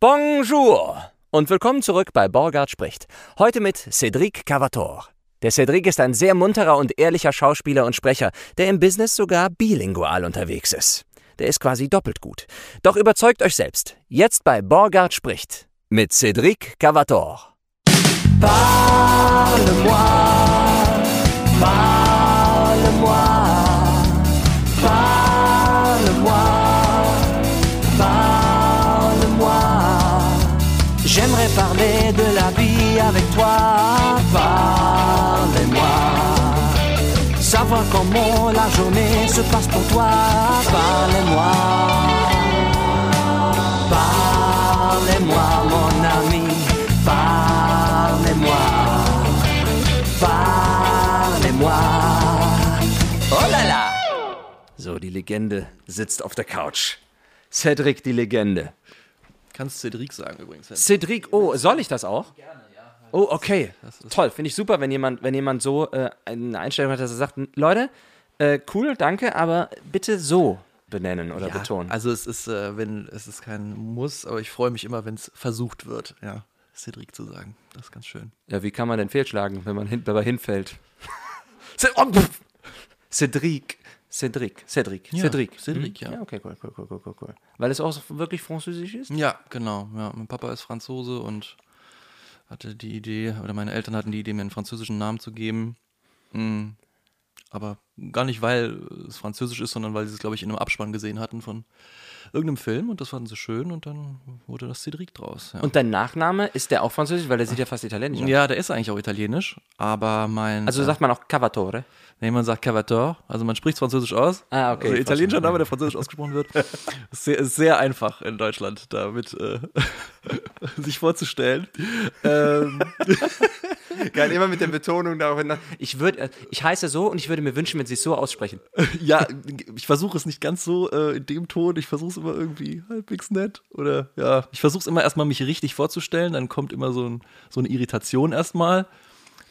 Bonjour und willkommen zurück bei Borgard spricht. Heute mit Cédric Cavator. Der Cédric ist ein sehr munterer und ehrlicher Schauspieler und Sprecher, der im Business sogar bilingual unterwegs ist. Der ist quasi doppelt gut. Doch überzeugt euch selbst. Jetzt bei Borgard spricht mit Cédric Cavator. Parle-moi, parle-moi, parle-moi, J'aimerais parler de la vie avec toi. Parle-moi. Savoir comment la journée se passe pour toi. Parle-moi. Parlez-moi, mon ami. Parlez-moi. Parlez-moi. Oh la la. So, die Legende sitzt auf der Couch. Cedric, die Legende. Kannst Cedric sagen übrigens. Cedric, oh, soll ich das auch? Gerne, ja. Oh, okay. Toll, finde ich super, wenn jemand, wenn jemand so äh, eine Einstellung hat, dass er sagt, Leute, äh, cool, danke, aber bitte so benennen oder ja, betonen. Also es ist, äh, wenn es ist kein Muss, aber ich freue mich immer, wenn es versucht wird, ja, Cedric zu sagen. Das ist ganz schön. Ja, wie kann man denn fehlschlagen, wenn man hin, dabei hinfällt? Oh. Cedric. Cedric, Cedric, Ja, Cedric. Cedric, Hm? ja. Ja, okay, cool, cool, cool, cool, cool. Weil es auch wirklich französisch ist? Ja, genau. Ja, mein Papa ist Franzose und hatte die Idee, oder meine Eltern hatten die Idee, mir einen französischen Namen zu geben. Mm, Aber gar nicht, weil es französisch ist, sondern weil sie es, glaube ich, in einem Abspann gesehen hatten von irgendeinem Film und das fanden sie schön und dann wurde das Cedric draus. Ja. Und dein Nachname, ist der auch französisch? Weil der sieht ja fast italienisch aus. ja, der ist eigentlich auch italienisch, aber mein. Also sagt man auch Cavatore. Nee, man sagt Cavator, also man spricht Französisch aus. Ah, okay, Also italienischer. Name, der Französisch ausgesprochen wird. Ist sehr, ist sehr einfach in Deutschland, damit äh, sich vorzustellen. Ähm, Geil, immer mit der Betonung darauf hin. Ich würde, ich heiße so und ich würde mir wünschen, wenn sie es so aussprechen. ja, ich versuche es nicht ganz so äh, in dem Ton, ich versuche es immer irgendwie halbwegs nett. Oder ja, ich versuche es immer erstmal mich richtig vorzustellen, dann kommt immer so, ein, so eine Irritation erstmal.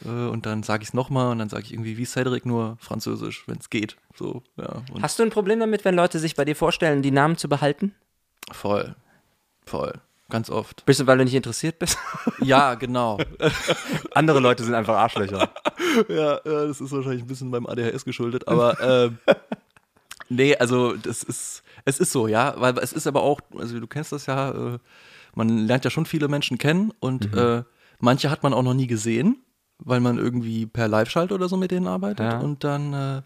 Äh, und dann sage ich es nochmal und dann sage ich irgendwie wie Cedric, nur Französisch, wenn es geht. So, ja. Hast du ein Problem damit, wenn Leute sich bei dir vorstellen, die Namen zu behalten? voll. Voll. Ganz oft. Bist du, weil du nicht interessiert bist? Ja, genau. Andere Leute sind einfach Arschlöcher. ja, ja, das ist wahrscheinlich ein bisschen beim ADHS geschuldet, aber ähm, nee, also das ist, es ist so, ja, weil es ist aber auch, also du kennst das ja, äh, man lernt ja schon viele Menschen kennen und äh, manche hat man auch noch nie gesehen, weil man irgendwie per Live-Schalt oder so mit denen arbeitet Ja. und dann, äh,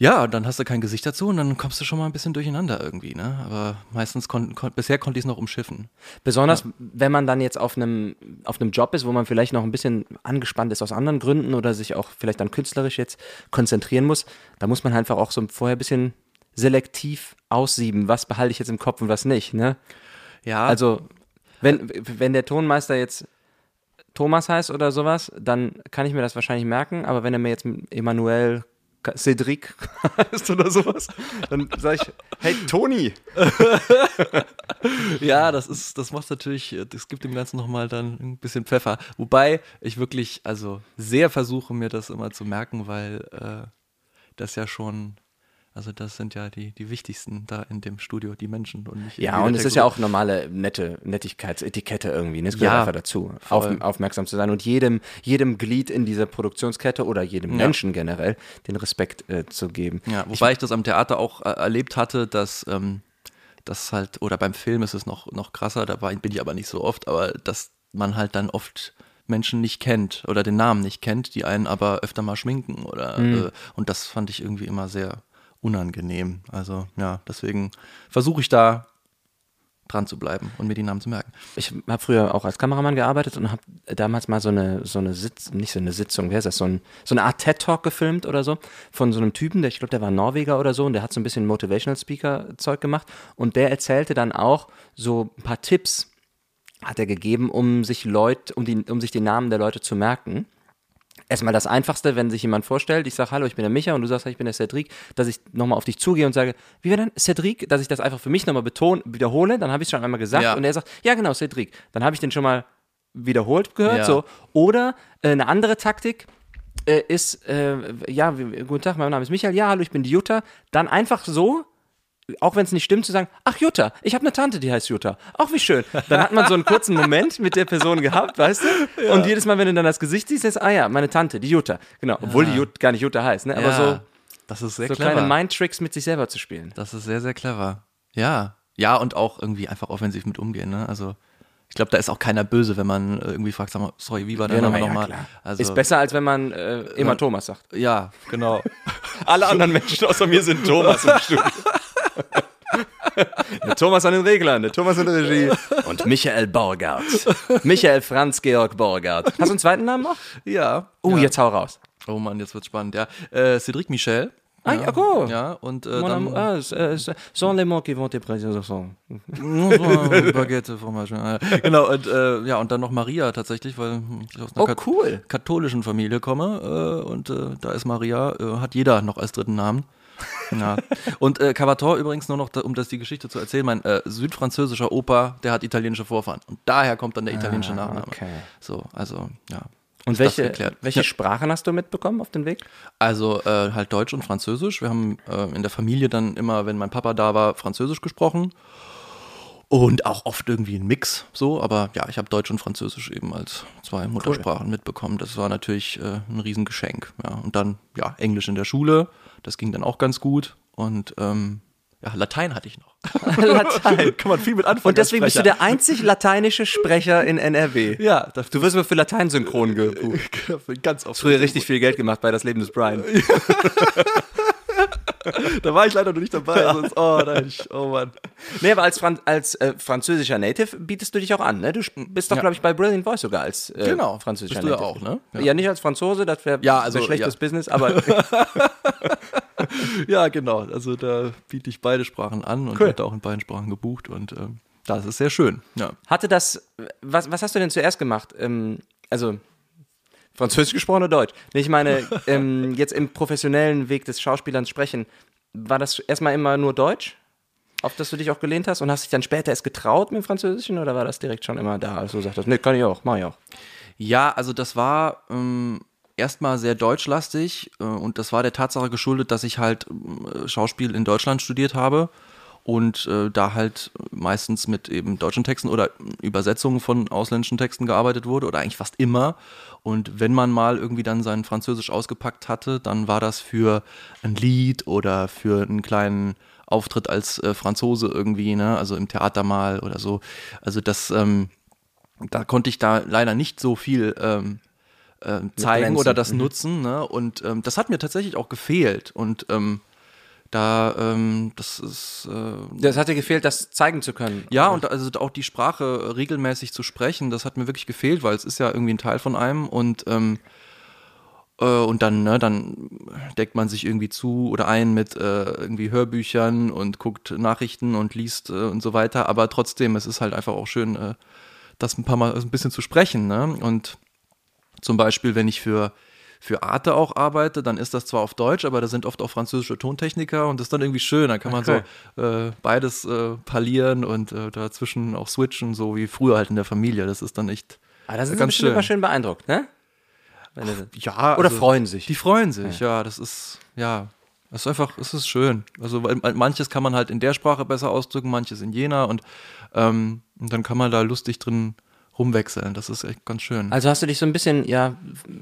ja, dann hast du kein Gesicht dazu und dann kommst du schon mal ein bisschen durcheinander irgendwie, ne? Aber meistens kon kon bisher konnte ich es noch umschiffen. Besonders, wenn man dann jetzt auf einem, auf einem Job ist, wo man vielleicht noch ein bisschen angespannt ist aus anderen Gründen oder sich auch vielleicht dann künstlerisch jetzt konzentrieren muss, da muss man einfach auch so vorher ein bisschen selektiv aussieben, was behalte ich jetzt im Kopf und was nicht, ne? Ja, Also, wenn, wenn der Tonmeister jetzt Thomas heißt oder sowas, dann kann ich mir das wahrscheinlich merken, aber wenn er mir jetzt Emanuel Cedric heißt oder sowas, dann sage ich, hey Toni. Ja, das ist, das macht natürlich, äh, das gibt dem Ganzen nochmal dann ein bisschen Pfeffer. Wobei ich wirklich, also sehr versuche, mir das immer zu merken, weil äh, das ja schon, also das sind ja die, die wichtigsten da in dem Studio, die Menschen und nicht Ja, und es ist ja auch normale nette Nettigkeitsetikette irgendwie. Ne? Es gehört Ja, einfach dazu, auf, aufmerksam zu sein und jedem, jedem Glied in dieser Produktionskette oder jedem Ja. Menschen generell den Respekt äh, zu geben. Ja, wobei ich, das am Theater auch äh, erlebt hatte, dass ähm, das halt, oder beim Film ist es noch, noch krasser, da war, bin ich aber nicht so oft, aber dass man halt dann oft Menschen nicht kennt oder den Namen nicht kennt, die einen aber öfter mal schminken oder äh, und das fand ich irgendwie immer sehr unangenehm. Also ja, deswegen versuche ich da dran zu bleiben und mir die Namen zu merken. Ich habe früher auch als Kameramann gearbeitet und habe damals mal so eine, so eine Sitz, nicht so eine Sitzung, wer ist das, so, ein, so eine Art TED-Talk gefilmt oder so, von so einem Typen, der, ich glaube, der war Norweger oder so und der hat so ein bisschen Motivational Speaker-Zeug gemacht und der erzählte dann auch so ein paar Tipps, hat er gegeben, um sich Leute, um, die, um sich die Namen der Leute zu merken. Erstmal das Einfachste, wenn sich jemand vorstellt, ich sage, hallo, ich bin der Micha und du sagst, ich bin der Cedric, dass ich nochmal auf dich zugehe und sage, wie wäre denn Cedric, dass ich das einfach für mich nochmal betone, wiederhole, dann habe ich es schon einmal gesagt Ja. und er sagt, ja genau, Cedric. Dann habe ich den schon mal wiederholt gehört, Ja. so. Oder äh, eine andere Taktik äh, ist, äh, ja, guten Tag, mein Name ist Michael, ja, hallo, ich bin die Jutta. Dann einfach so auch wenn es nicht stimmt, zu sagen, ach Jutta, ich habe eine Tante, die heißt Jutta. Auch wie schön. Dann hat man so einen kurzen Moment mit der Person gehabt, weißt du? Und jedes Mal, wenn du dann das Gesicht siehst, ist, ah ja, meine Tante, die Jutta. Genau, obwohl die Jut, gar nicht Jutta heißt, ne? Aber Ja, so, das ist sehr so clever. kleine Mindtricks mit sich selber zu spielen. Das ist sehr, sehr clever. Ja. Ja, und auch irgendwie einfach offensiv mit umgehen, ne? Also, ich glaube, da ist auch keiner böse, wenn man irgendwie fragt, sag mal, sorry, wie war der Name ja, nochmal? klar. Also, ist besser, als wenn man äh, immer Thomas sagt. Ja, genau. Alle anderen Menschen außer mir sind Thomas im Studio. Der Thomas an den Reglern, der Thomas in der Regie. Und Michael Borgart. Michael Franz Georg Borgart. Hast du einen zweiten Namen noch? ja. Oh, ja. jetzt hau raus. Oh Mann, jetzt wird's spannend, ja. Äh, Cédric Michel. Ah, ja, oh. Ja, und äh, dann amour, ah, c'est- euh, les mots qui vont te présenter. Baguette, Fromage. Genau, und äh, ja, und dann noch Maria tatsächlich, weil ich aus einer Oh, kat cool. katholischen Familie komme äh, und äh, da ist Maria, äh, hat jeder noch als dritten Namen. Ja. Und äh, Cavator übrigens nur noch, da, um das die Geschichte zu erzählen, mein äh, südfranzösischer Opa, der hat italienische Vorfahren. Und daher kommt dann der italienische Nachname. okay. So, also, ja. Und welche, welche Ja. Sprachen hast du mitbekommen auf dem Weg? Also äh, halt Deutsch und Französisch. Wir haben äh, in der Familie dann immer, wenn mein Papa da war, Französisch gesprochen. Und auch oft irgendwie ein Mix so, aber ja, ich habe Deutsch und Französisch eben als zwei Muttersprachen mitbekommen. Das war natürlich äh, ein Riesengeschenk. Ja. Und dann, ja, Englisch in der Schule, das ging dann auch ganz gut. Und ähm, ja, Latein hatte ich noch. Latein. Kann man viel mit anfangen. Und deswegen bist du der einzig lateinische Sprecher in NRW. Ja, das Du wirst mal für Latein-Synchron gebucht. ganz oft. Früher richtig viel Geld gemacht bei Das Leben des Brian. Da war ich leider noch nicht dabei. Sonst, oh, hätte ich, oh Mann. Nee, aber als, Fran als äh, französischer Native bietest du dich auch an, ne? Du bist doch, Ja. glaube ich, bei Brilliant Voice sogar als äh, Genau. französischer Bist du ja Native. auch, ne? Ja. Ja. nicht als Franzose, das wäre Ja, also, wär schlechtes ja. Business, aber Ja, genau. Also da biete ich beide Sprachen an und Cool. werde auch in beiden Sprachen gebucht und ähm, das ist sehr schön. Ja. hatte das, was, was hast du denn zuerst gemacht? Ähm, also, Französisch gesprochen oder Deutsch? Nee, Ich meine, ähm, jetzt im professionellen Weg des Schauspielers sprechen, war das erstmal immer nur Deutsch? Auf das du dich auch gelehnt hast und hast dich dann später erst getraut mit dem Französischen oder war das direkt schon immer da, als du sagtest, nee, kann ich auch, mach ich auch. Ja, also das war ähm, erstmal sehr deutschlastig äh, und das war der Tatsache geschuldet, dass ich halt äh, Schauspiel in Deutschland studiert habe und äh, da halt meistens mit eben deutschen Texten oder Übersetzungen von ausländischen Texten gearbeitet wurde oder eigentlich fast immer. Und wenn man mal irgendwie dann sein Französisch ausgepackt hatte, dann war das für ein Lied oder für einen kleinen Auftritt als äh, Franzose irgendwie, ne? also im Theater mal oder so. Also das, ähm, da konnte ich da leider nicht so viel ähm, ähm, zeigen oder das Mhm. nutzen. Ne? Und ähm, das hat mir tatsächlich auch gefehlt. Und ähm, da, ähm, das ist, äh, Das hat dir gefehlt, das zeigen zu können. ja, und also auch die Sprache regelmäßig zu sprechen, das hat mir wirklich gefehlt, weil es ist ja irgendwie ein Teil von einem und ähm, äh, und dann, ne, dann deckt man sich irgendwie zu oder ein mit äh, irgendwie Hörbüchern und guckt Nachrichten und liest äh, und so weiter. Aber trotzdem, es ist halt einfach auch schön, äh, das ein paar Mal ein bisschen zu sprechen. Ne? Und zum Beispiel, wenn ich für für Arte auch arbeite, dann ist das zwar auf Deutsch, aber da sind oft auch französische Tontechniker und das ist dann irgendwie schön. Da kann man Okay. so äh, beides äh, parlieren und äh, dazwischen auch switchen, so wie früher halt in der Familie. Das ist dann echt Aber da sind sie ganz bestimmt schön. immer schön beeindruckt, ne? Du- Ja, Oder also, freuen sich. Die freuen sich, ja. das ist, ja, das ist einfach, es ist schön. Also manches kann man halt in der Sprache besser ausdrücken, manches in jener und, ähm, und dann kann man da lustig drin rumwechseln. Das ist echt ganz schön. Also hast du dich so ein bisschen, ja,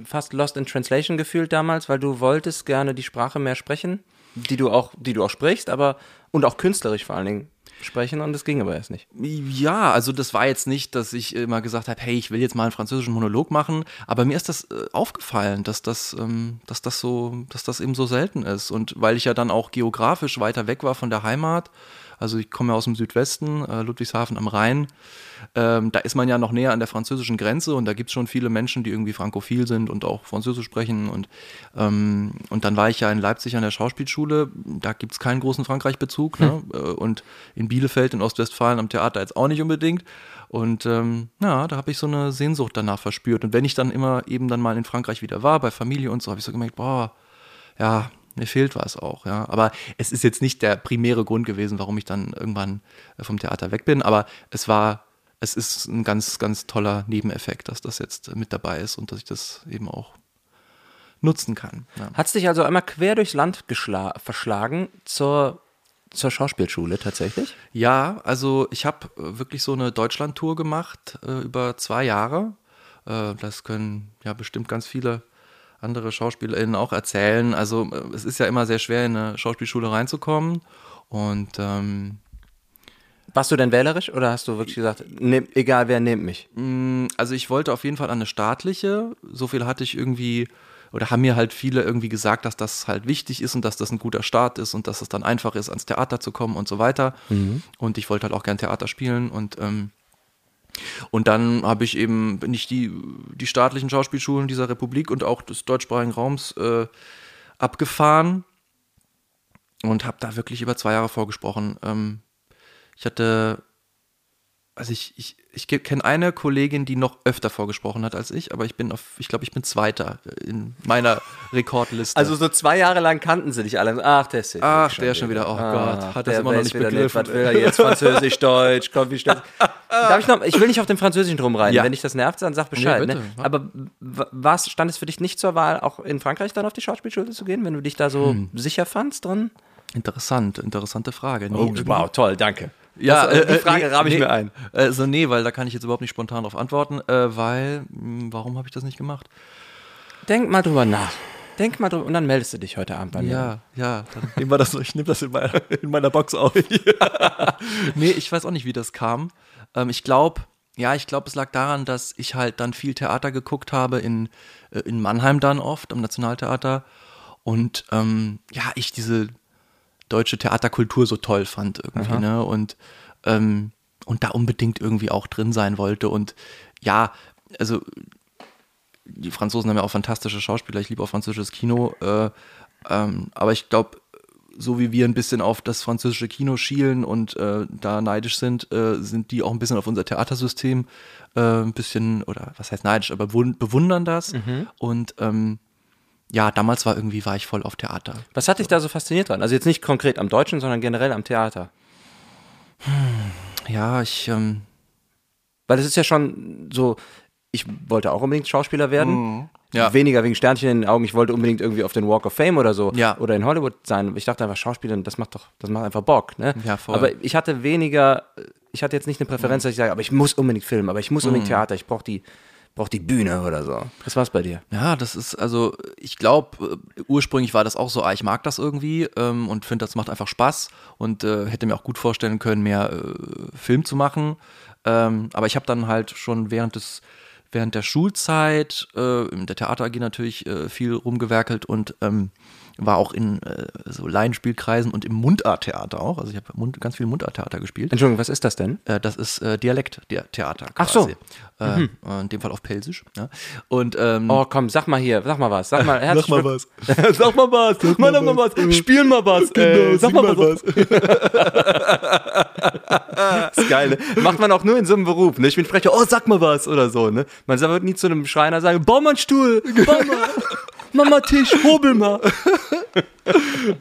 fast lost in translation gefühlt damals, weil du wolltest gerne die Sprache mehr sprechen, die du auch, die du auch sprichst, aber und auch künstlerisch vor allen Dingen sprechen und das ging aber erst nicht. Ja, also das war jetzt nicht, dass ich immer gesagt habe, hey, ich will jetzt mal einen französischen Monolog machen, aber mir ist das äh, aufgefallen, dass das, ähm, dass das so, dass das eben so selten ist. Und weil ich ja dann auch geografisch weiter weg war von der Heimat, also ich komme ja aus dem Südwesten, äh, Ludwigshafen am Rhein, ähm, da ist man ja noch näher an der französischen Grenze und da gibt es schon viele Menschen, die irgendwie frankophil sind und auch Französisch sprechen. Und, ähm, und dann war ich ja in Leipzig an der Schauspielschule, da gibt es keinen großen Frankreich-Bezug. Ne? Äh, Und in Bielefeld in Ostwestfalen am Theater jetzt auch nicht unbedingt. Und ähm, ja, da habe ich so eine Sehnsucht danach verspürt. Und wenn ich dann immer eben dann mal in Frankreich wieder war, bei Familie und so, habe ich so gemerkt, boah, ja, mir fehlt was auch, ja. Aber es ist jetzt nicht der primäre Grund gewesen, warum ich dann irgendwann äh, vom Theater weg bin. Aber es war, es ist ein ganz, ganz toller Nebeneffekt, dass das jetzt mit dabei ist und dass ich das eben auch nutzen kann. Ja. Hat es dich also einmal quer durchs Land verschlagen zur zur Schauspielschule tatsächlich? Ja, also ich habe wirklich so eine Deutschlandtour gemacht äh, über zwei Jahre. Äh, das können ja bestimmt ganz viele andere SchauspielerInnen auch erzählen. Also äh, es ist ja immer sehr schwer, in eine Schauspielschule reinzukommen. Und ähm, warst du denn wählerisch oder hast du wirklich gesagt, nehm, egal wer nimmt mich? Mm, also ich wollte auf jeden Fall an eine staatliche. So viel hatte ich irgendwie oder haben mir halt viele irgendwie gesagt, dass das halt wichtig ist und dass das ein guter Start ist und dass es dann einfach ist, ans Theater zu kommen und so weiter. Mhm. Und ich wollte halt auch gern Theater spielen und ähm, und dann habe ich eben, bin ich die, die staatlichen Schauspielschulen dieser Republik und auch des deutschsprachigen Raums äh, abgefahren und habe da wirklich über zwei Jahre vorgesprochen. Ähm, ich hatte, also ich, ich, ich kenne eine Kollegin, die noch öfter vorgesprochen hat als ich, aber ich bin auf, ich glaube, ich bin Zweiter in meiner Rekordliste. Also so zwei Jahre lang kannten sie dich alle. Ach, der ist Ach, der schon wieder. Oh ah, Gott, hat das immer noch nicht begriffen. Nicht, was will er jetzt? Französisch, Deutsch, komm, wie schnell. Darf ich noch, ich will nicht auf dem Französischen drum rein. Ja. Wenn dich das nervt, dann sag Bescheid. Nee, ne? Aber was, stand es für dich nicht zur Wahl, auch in Frankreich dann auf die Schauspielschule zu gehen, wenn du dich da so hm. sicher fandst drin? Interessant, interessante Frage. Nee, oh, wow, toll, danke. Ja, das, äh, die äh, Frage nee, rabe ich nee, mir ein. Äh, so, nee, weil da kann ich jetzt überhaupt nicht spontan darauf antworten, äh, weil, mh, hm, warum habe ich das nicht gemacht? Denk mal drüber nach. Denk mal drüber und dann meldest du dich heute Abend bei mir. Ja, ja, dann nehmen wir das so. Ich nehme das in meiner, in meiner Box auf. nee, ich weiß auch nicht, wie das kam. Ähm, ich glaube, ja, ich glaube, es lag daran, dass ich halt dann viel Theater geguckt habe, in, äh, in Mannheim dann oft, am Nationaltheater. Und ähm, ja, ich diese deutsche Theaterkultur so toll fand irgendwie, ne? Und, ähm, und da unbedingt irgendwie auch drin sein wollte. Und ja, also die Franzosen haben ja auch fantastische Schauspieler, ich liebe auch französisches Kino, äh, ähm, aber ich glaube, so wie wir ein bisschen auf das französische Kino schielen und äh, da neidisch sind, äh, sind die auch ein bisschen auf unser Theatersystem äh, ein bisschen, oder was heißt neidisch, aber bewundern das. Mhm. Und ähm, ja, damals war irgendwie, war ich voll auf Theater. Was hat dich da so fasziniert dran? Also jetzt nicht konkret am Deutschen, sondern generell am Theater. Hm, ja, ich. Ähm Weil es ist ja schon so, ich wollte auch unbedingt Schauspieler werden. Mhm. Ja. Weniger wegen Sternchen in den Augen, ich wollte unbedingt irgendwie auf den Walk of Fame oder so ja. oder in Hollywood sein. Ich dachte einfach, Schauspieler, das macht doch, das macht einfach Bock, ne? Ja, voll. Aber ich hatte weniger, ich hatte jetzt nicht eine Präferenz, dass ich sage, aber ich muss unbedingt filmen, aber ich muss unbedingt mhm. Theater, ich brauche die, braucht die Bühne oder so. Was war's bei dir? Ja, das ist, also ich glaube, äh, ursprünglich war das auch so, ah, ich mag das irgendwie ähm, und finde, das macht einfach Spaß und äh, hätte mir auch gut vorstellen können, mehr äh, Film zu machen. Ähm, aber ich habe dann halt schon während des während der Schulzeit äh, in der Theater AG natürlich äh, viel rumgewerkelt und ähm, war auch in äh, so Laienspielkreisen und im Mundarttheater auch. Also ich habe Mund, ganz viel Mundarttheater gespielt. Entschuldigung, was ist das denn? Äh, das ist äh, Dialekttheater. Ach so. Äh, mhm. In dem Fall auf Pelsisch. Ja. Und, ähm, oh komm, sag mal hier, sag mal was. Sag mal, sag mal was. sag mal was. Sag mal, mal was. was. Spiel mal was. Genau, äh, sag mal, mal was. das ist geil. Ne? Macht man auch nur in so einem Beruf. Ne? Ich bin Sprecher, oh, sag mal was oder so. Ne? Man wird nie zu einem Schreiner sagen, bau mal einen Stuhl, bau mal. Mama Tisch, hobel mal.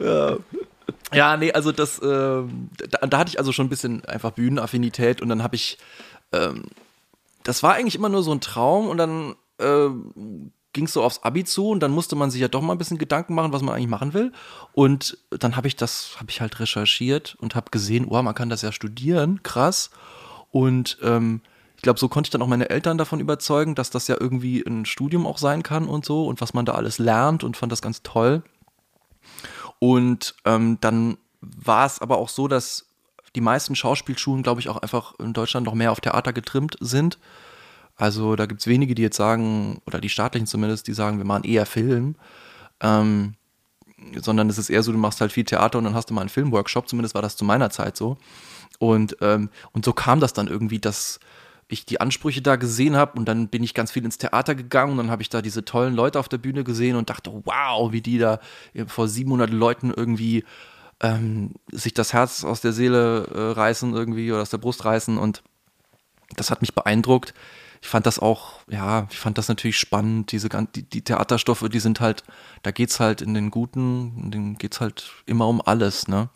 ja. ja, nee, also das, äh, da, da, hatte ich also schon ein bisschen einfach Bühnenaffinität und dann habe ich, ähm, das war eigentlich immer nur so ein Traum und dann äh, ging es so aufs Abi zu und dann musste man sich ja doch mal ein bisschen Gedanken machen, was man eigentlich machen will. Und dann habe ich das, habe ich halt recherchiert und habe gesehen, oh, man kann das ja studieren, krass. Und ähm, ich glaube, so konnte ich dann auch meine Eltern davon überzeugen, dass das ja irgendwie ein Studium auch sein kann und so und was man da alles lernt und fand das ganz toll. Und ähm, dann war es aber auch so, dass die meisten Schauspielschulen, glaube ich, auch einfach in Deutschland noch mehr auf Theater getrimmt sind. Also da gibt es wenige, die jetzt sagen, oder die staatlichen zumindest, die sagen, wir machen eher Film. Ähm, sondern es ist eher so, du machst halt viel Theater und dann hast du mal einen Filmworkshop, zumindest war das zu meiner Zeit so. Und, ähm, und so kam das dann irgendwie, dass ich die Ansprüche da gesehen habe und dann bin ich ganz viel ins Theater gegangen und dann habe ich da diese tollen Leute auf der Bühne gesehen und dachte, wow, wie die da vor 700 Leuten irgendwie ähm, sich das Herz aus der Seele äh, reißen irgendwie oder aus der Brust reißen und das hat mich beeindruckt. Ich fand das auch, ja, ich fand das natürlich spannend. Diese die, die Theaterstoffe, die sind halt, da geht's halt in den guten, in den geht's halt immer um alles, ne?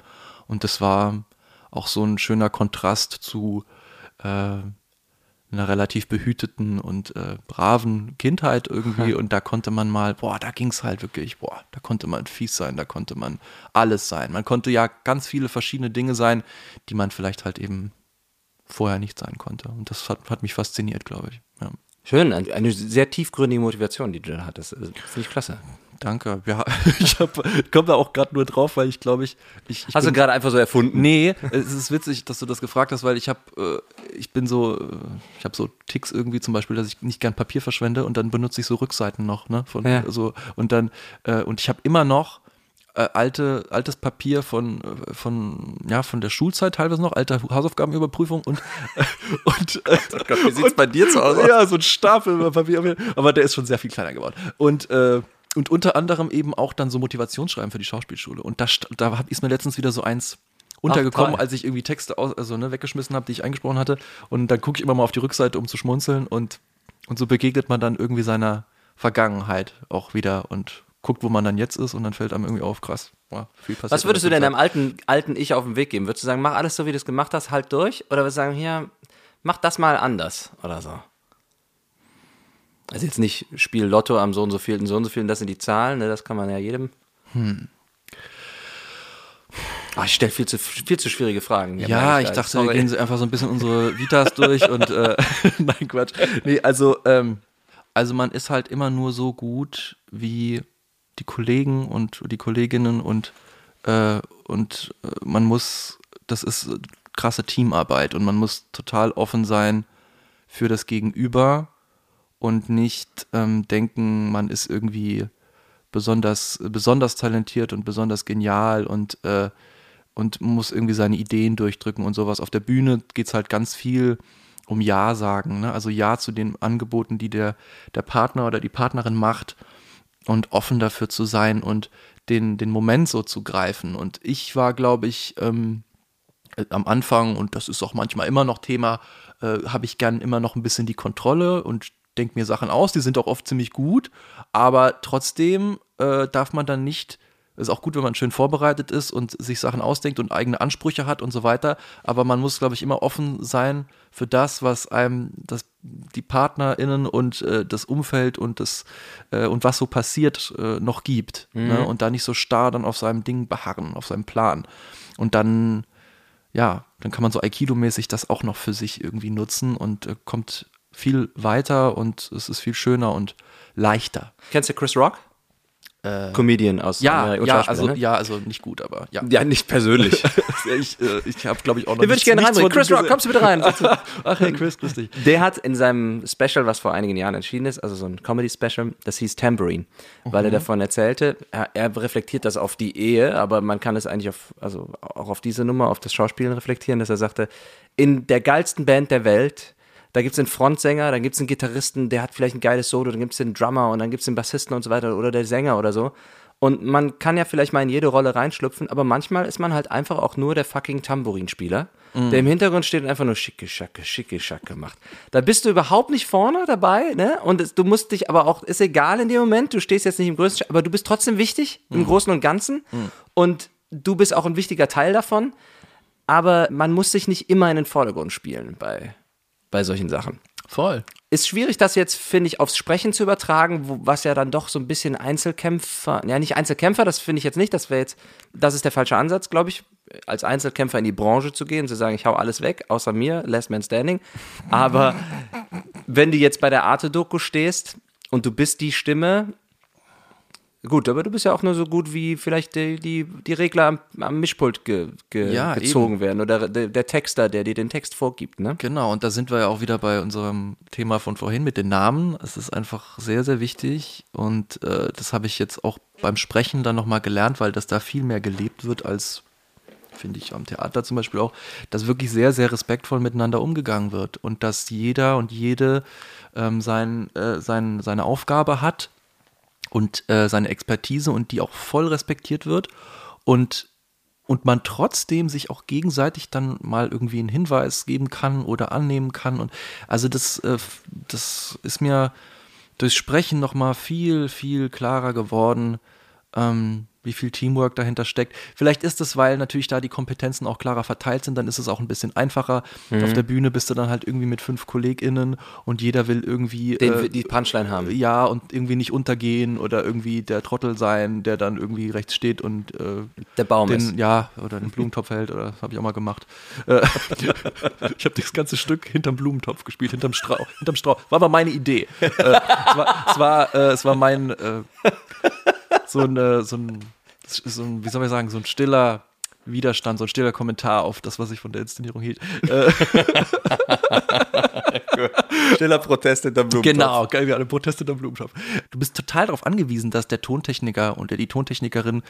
Und das war auch so ein schöner Kontrast zu äh, einer relativ behüteten und äh, braven Kindheit irgendwie und da konnte man mal, boah, da ging es halt wirklich, boah, da konnte man fies sein, da konnte man alles sein. Man konnte ja ganz viele verschiedene Dinge sein, die man vielleicht halt eben vorher nicht sein konnte. Und das hat, hat mich fasziniert, glaube ich. Ja. Schön, eine sehr tiefgründige Motivation, die du da hattest. Also, Finde ich klasse. Danke. Ja, ich komme da auch gerade nur drauf, weil ich glaube ich, ich, ich Hast du gerade einfach so erfunden? Nee, es ist witzig, dass du das gefragt hast, weil ich habe, äh, ich bin so, äh, ich habe so Ticks irgendwie zum Beispiel, dass ich nicht gern Papier verschwende und dann benutze ich so Rückseiten noch, ne? Von, Ja. so, und dann, äh, und ich habe immer noch äh, alte, altes Papier von, äh, von, ja, von der Schulzeit teilweise noch, alte Hausaufgabenüberprüfung und, und, äh, Gott, wie sieht's bei dir zu Hause aus? ja, so ein Stapel Papier, aber der ist schon sehr viel kleiner geworden. Und, äh, und unter anderem eben auch dann so Motivationsschreiben für die Schauspielschule. Und da, da hab, ist mir letztens wieder so eins untergekommen, toll. als ich irgendwie Texte aus, also, ne, weggeschmissen habe, die ich eingesprochen hatte. Und dann gucke ich immer mal auf die Rückseite, um zu schmunzeln. Und, und so begegnet man dann irgendwie seiner Vergangenheit auch wieder und guckt, wo man dann jetzt ist. Und dann fällt einem irgendwie auf, krass, ja, viel passiert. Was würdest du denn deinem alten, alten Ich auf den Weg geben? Würdest du sagen, mach alles so, wie du es gemacht hast, halt durch? Oder würdest du sagen, hier, mach das mal anders oder so? Also jetzt nicht Spiel Lotto am so und so vielen, so und so vielen, das sind die Zahlen, ne? das kann man ja jedem. Hm. ich stelle viel zu, viel zu schwierige Fragen. Ja, ich dachte, wir Sorry. gehen so einfach so ein bisschen unsere Vitas durch und äh, nein, Quatsch. Nee, also, ähm, also man ist halt immer nur so gut wie die Kollegen und die Kolleginnen und, äh, und äh, man muss, das ist krasse Teamarbeit und man muss total offen sein für das Gegenüber und nicht ähm, denken, man ist irgendwie besonders, besonders talentiert und besonders genial und, äh, und muss irgendwie seine Ideen durchdrücken und sowas. Auf der Bühne geht es halt ganz viel um Ja sagen, ne? also Ja zu den Angeboten, die der, der Partner oder die Partnerin macht und offen dafür zu sein und den, den Moment so zu greifen. Und ich war, glaube ich, ähm, äh, am Anfang, und das ist auch manchmal immer noch Thema, äh, habe ich gern immer noch ein bisschen die Kontrolle und denke mir Sachen aus, die sind auch oft ziemlich gut, aber trotzdem äh, darf man dann nicht, ist auch gut, wenn man schön vorbereitet ist und sich Sachen ausdenkt und eigene Ansprüche hat und so weiter, aber man muss, glaube ich, immer offen sein für das, was einem das, die PartnerInnen und äh, das Umfeld und das äh, und was so passiert äh, noch gibt. Ne? Und da nicht so starr dann auf seinem Ding beharren, auf seinem Plan. Und dann ja, dann kann man so Aikido-mäßig das auch noch für sich irgendwie nutzen und äh, kommt viel weiter und es ist viel schöner und leichter. Kennst du Chris Rock? Comedian aus Ja, ja, also, ne? ja, also nicht gut, aber ja. ja, nicht persönlich. ich äh, ich habe, glaube ich, auch noch Den würde ich gerne reinbringen. Chris Rock, kommst du bitte rein? Ach hey, Chris, grüß dich. Der hat in seinem Special, was vor einigen Jahren erschienen ist, also so ein Comedy-Special, das hieß Tambourine, weil er davon erzählte, er, er reflektiert das auf die Ehe, aber man kann es eigentlich auf, also auch auf diese Nummer, auf das Schauspielen reflektieren, dass er sagte, in der geilsten Band der Welt, da gibt es einen Frontsänger, dann gibt es einen Gitarristen, der hat vielleicht ein geiles Solo, dann gibt es den Drummer und dann gibt es den Bassisten und so weiter oder der Sänger oder so. Und man kann ja vielleicht mal in jede Rolle reinschlüpfen, aber manchmal ist man halt einfach auch nur der fucking Tambourinspieler, der im Hintergrund steht und einfach nur schicke Schacke, schicke Schacke macht. Da bist du überhaupt nicht vorne dabei, ne? Und es, du musst dich aber auch, ist egal in dem Moment, du stehst jetzt nicht im größten, aber du bist trotzdem wichtig im Großen und Ganzen und du bist auch ein wichtiger Teil davon, aber man muss sich nicht immer in den Vordergrund spielen bei, bei solchen Sachen Voll. ist schwierig, das jetzt, finde ich, aufs Sprechen zu übertragen, wo, was ja dann doch so ein bisschen Einzelkämpfer, ja, nicht Einzelkämpfer, das finde ich jetzt nicht, das wäre jetzt, das ist der falsche Ansatz, glaube ich, als Einzelkämpfer in die Branche zu gehen, zu sagen, ich hau alles weg, außer mir, Last Man Standing. Aber wenn du jetzt bei der Arte-Doku stehst und du bist die Stimme, gut, aber du bist ja auch nur so gut, wie vielleicht die, die, die Regler am, am Mischpult ge, ge, Ja, gezogen werden oder der, der Texter, der dir den Text vorgibt, ne? Genau, und da sind wir ja auch wieder bei unserem Thema von vorhin mit den Namen. Es ist einfach sehr, sehr wichtig und äh, das habe ich jetzt auch beim Sprechen dann nochmal gelernt, weil das da viel mehr gelebt wird als, finde ich, am Theater zum Beispiel auch, dass wirklich sehr, sehr respektvoll miteinander umgegangen wird und dass jeder und jede ähm, sein, äh, sein, seine Aufgabe hat und äh, seine Expertise und die auch voll respektiert wird und und man trotzdem sich auch gegenseitig dann mal irgendwie einen Hinweis geben kann oder annehmen kann und also das äh, das ist mir durchs Sprechen noch mal viel viel klarer geworden. Ähm, wie viel Teamwork dahinter steckt. Vielleicht ist es, weil natürlich da die Kompetenzen auch klarer verteilt sind, dann ist es auch ein bisschen einfacher. Mhm. Auf der Bühne bist du dann halt irgendwie mit fünf KollegInnen und jeder will irgendwie Den, äh, die Punchline haben. ja und irgendwie nicht untergehen oder irgendwie der Trottel sein, der dann irgendwie rechts steht und äh, Der Baum den, ist. ja, oder den Blumentopf hält, oder das habe ich auch mal gemacht. Äh, ich habe das ganze Stück hinterm Blumentopf gespielt, hinterm Strauch. Hinterm Strauch. War aber meine Idee. Äh, es war, es war, äh, es war mein, äh, so, ein, äh, so, ein, so ein, wie soll man sagen, so ein stiller Widerstand, so ein stiller Kommentar auf das, was ich von der Inszenierung hielt. Äh, Stiller Protest hinter Blumentopf. Genau, geil, wie eine Protest in der Blumentopf. Du bist total darauf angewiesen, dass der Tontechniker und die Tontechnikerin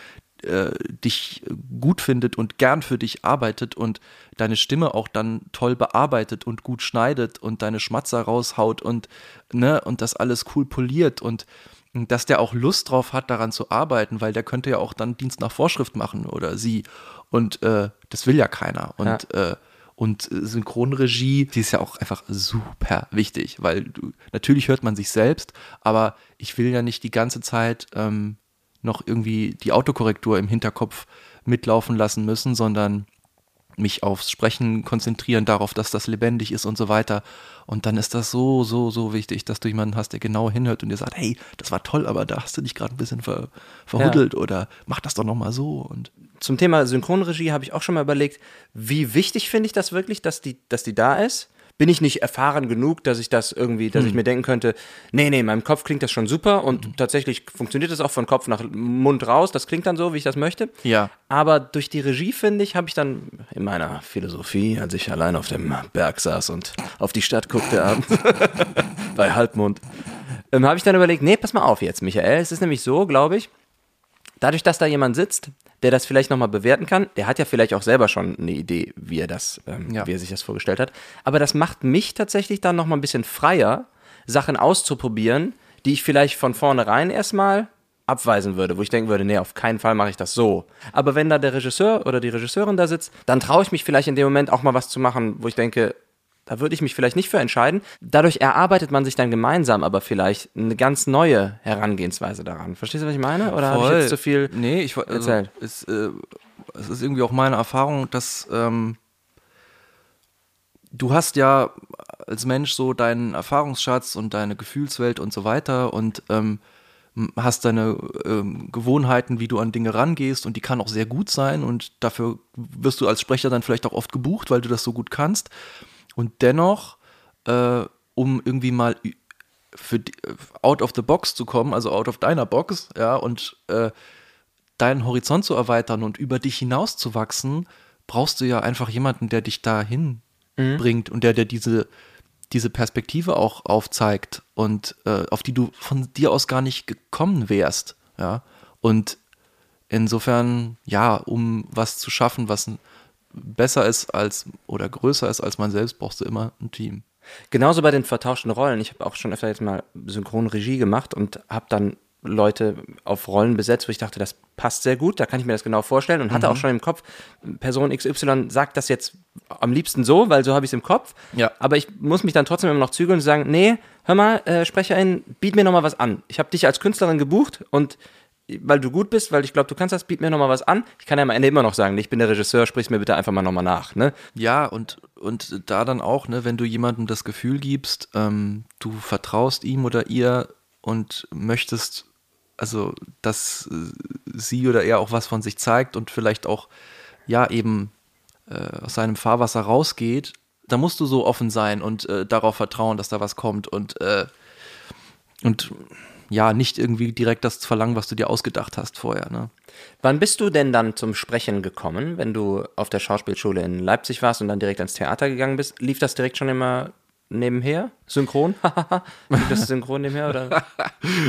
äh, dich gut findet und gern für dich arbeitet und deine Stimme auch dann toll bearbeitet und gut schneidet und deine Schmatzer raushaut und, ne, und das alles cool poliert und dass der auch Lust drauf hat, daran zu arbeiten, weil der könnte ja auch dann Dienst nach Vorschrift machen oder sie. Und äh, das will ja keiner. Und äh, und äh, Synchronregie, die ist ja auch einfach super wichtig, weil du, natürlich hört man sich selbst, aber ich will ja nicht die ganze Zeit ähm, noch irgendwie die Autokorrektur im Hinterkopf mitlaufen lassen müssen, sondern mich aufs Sprechen konzentrieren, darauf, dass das lebendig ist und so weiter. Und dann ist das so, so, so wichtig, dass du jemanden hast, der genau hinhört und dir sagt, hey, das war toll, aber da hast du dich gerade ein bisschen ver, verhuddelt oder mach das doch nochmal so. Und Zum Thema Synchronregie habe ich auch schon mal überlegt, wie wichtig finde ich das wirklich, dass die, dass die da ist? Bin ich nicht erfahren genug, dass ich das irgendwie, dass Hm. ich mir denken könnte, nee, nee, in meinem Kopf klingt das schon super und tatsächlich funktioniert das auch von Kopf nach Mund raus, das klingt dann so, wie ich das möchte. Ja. Aber durch die Regie, finde ich, habe ich dann in meiner Philosophie, als ich allein auf dem Berg saß und auf die Stadt guckte abends, bei Halbmond, ähm, habe ich dann überlegt, nee, pass mal auf jetzt, Michael. Es ist nämlich so, glaube ich, dadurch, dass da jemand sitzt, der das vielleicht nochmal bewerten kann, der hat ja vielleicht auch selber schon eine Idee, wie er das, ähm, Ja. wie er sich das vorgestellt hat. Aber das macht mich tatsächlich dann nochmal ein bisschen freier, Sachen auszuprobieren, die ich vielleicht von vornherein erstmal abweisen würde, wo ich denken würde, nee, auf keinen Fall mache ich das so. Aber wenn da der Regisseur oder die Regisseurin da sitzt, dann traue ich mich vielleicht in dem Moment auch mal was zu machen, wo ich denke, da würde ich mich vielleicht nicht für entscheiden. Dadurch erarbeitet man sich dann gemeinsam aber vielleicht eine ganz neue Herangehensweise daran. Verstehst du, was ich meine? Oder habe ich jetzt zu viel Nee, ich also, erzählt? es, äh, es ist irgendwie auch meine Erfahrung, dass ähm, du hast ja als Mensch so deinen Erfahrungsschatz und deine Gefühlswelt und so weiter und ähm, hast deine ähm, Gewohnheiten, wie du an Dinge rangehst und die kann auch sehr gut sein und dafür wirst du als Sprecher dann vielleicht auch oft gebucht, weil du das so gut kannst. Und dennoch, äh, um irgendwie mal für die, äh, out of the box zu kommen, also out of deiner Box, ja, und äh, deinen Horizont zu erweitern und über dich hinaus zu wachsen, brauchst du ja einfach jemanden, der dich dahin bringt und der dir diese, diese Perspektive auch aufzeigt und äh, auf die du von dir aus gar nicht gekommen wärst, ja. Und insofern, ja, um was zu schaffen, was besser ist als oder größer ist als man selbst, brauchst du immer ein Team. Genauso bei den vertauschten Rollen. Ich habe auch schon öfter jetzt mal Synchronregie gemacht und habe dann Leute auf Rollen besetzt, wo ich dachte, das passt sehr gut, da kann ich mir das genau vorstellen und hatte auch schon im Kopf, Person XY sagt das jetzt am liebsten so, weil so habe ich es im Kopf. Ja. Aber ich muss mich dann trotzdem immer noch zügeln und sagen, nee, hör mal, äh, Sprecherin, biet mir noch mal was an. Ich habe dich als Künstlerin gebucht und weil du gut bist, weil ich glaube, du kannst das, biet mir noch mal was an. Ich kann ja am Ende immer noch sagen, ich bin der Regisseur, sprich mir bitte einfach mal noch mal nach. Ne? Ja, und, und da dann auch, ne, wenn du jemandem das Gefühl gibst, ähm, du vertraust ihm oder ihr und möchtest, also, dass äh, sie oder er auch was von sich zeigt und vielleicht auch, ja, eben äh, aus seinem Fahrwasser rausgeht, da musst du so offen sein und äh, darauf vertrauen, dass da was kommt und, äh, und ja, nicht irgendwie direkt das verlangen, was du dir ausgedacht hast vorher, ne? Wann bist du denn dann zum Sprechen gekommen, wenn du auf der Schauspielschule in Leipzig warst und dann direkt ans Theater gegangen bist? Lief das direkt schon immer nebenher? Synchron? Lief das synchron nebenher? Oder?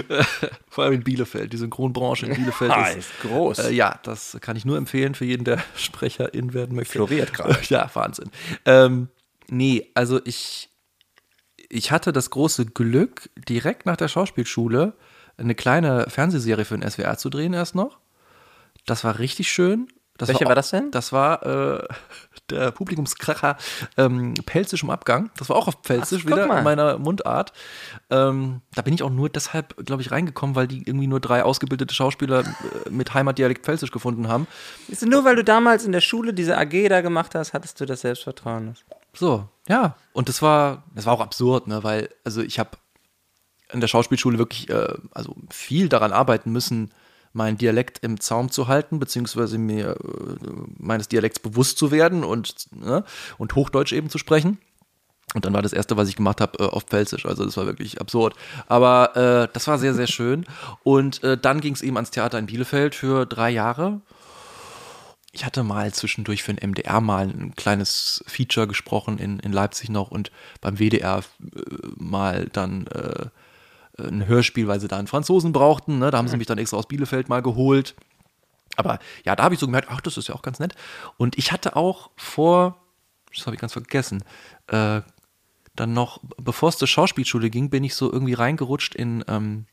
Vor allem in Bielefeld, die Synchronbranche in Bielefeld Ah, ist, ist groß. Äh, ja, das kann ich nur empfehlen für jeden, der Sprecherin werden möchte. Floriert gerade. Ja, Wahnsinn. Ähm, nee, also ich, ich hatte das große Glück, direkt nach der Schauspielschule eine kleine Fernsehserie für den SWR zu drehen erst noch. Das war richtig schön. Das Welche auch- war das denn? Das war äh, der Publikumskracher ähm, Pelzisch im Abgang. Das war auch auf Pelzisch Ach, wieder mal. in meiner Mundart. Ähm, da bin ich auch nur deshalb, glaube ich, reingekommen, weil die irgendwie nur drei ausgebildete Schauspieler äh, mit Heimatdialekt Pelzisch gefunden haben. Ist nur weil du damals in der Schule diese AG da gemacht hast, hattest du das Selbstvertrauen. So, ja. Und das war, das war auch absurd, ne, weil, also ich habe in der Schauspielschule wirklich, äh, also viel daran arbeiten müssen, meinen Dialekt im Zaum zu halten, beziehungsweise mir äh, meines Dialekts bewusst zu werden und, ne, und Hochdeutsch eben zu sprechen. Und dann war das erste, was ich gemacht habe, äh, auf Pfälzisch. Also das war wirklich absurd. Aber äh, das war sehr, sehr schön. Und äh, dann ging es eben ans Theater in Bielefeld für drei Jahre. Ich hatte mal zwischendurch für den MDR mal ein kleines Feature gesprochen in, in Leipzig noch und beim WDR äh, mal dann äh, ein Hörspiel, weil sie da einen Franzosen brauchten. Ne? Da haben sie mich dann extra aus Bielefeld mal geholt. Aber ja, da habe ich so gemerkt, ach, das ist ja auch ganz nett. Und ich hatte auch vor, das habe ich ganz vergessen, äh, dann noch, bevor es zur Schauspielschule ging, bin ich so irgendwie reingerutscht in, ähm,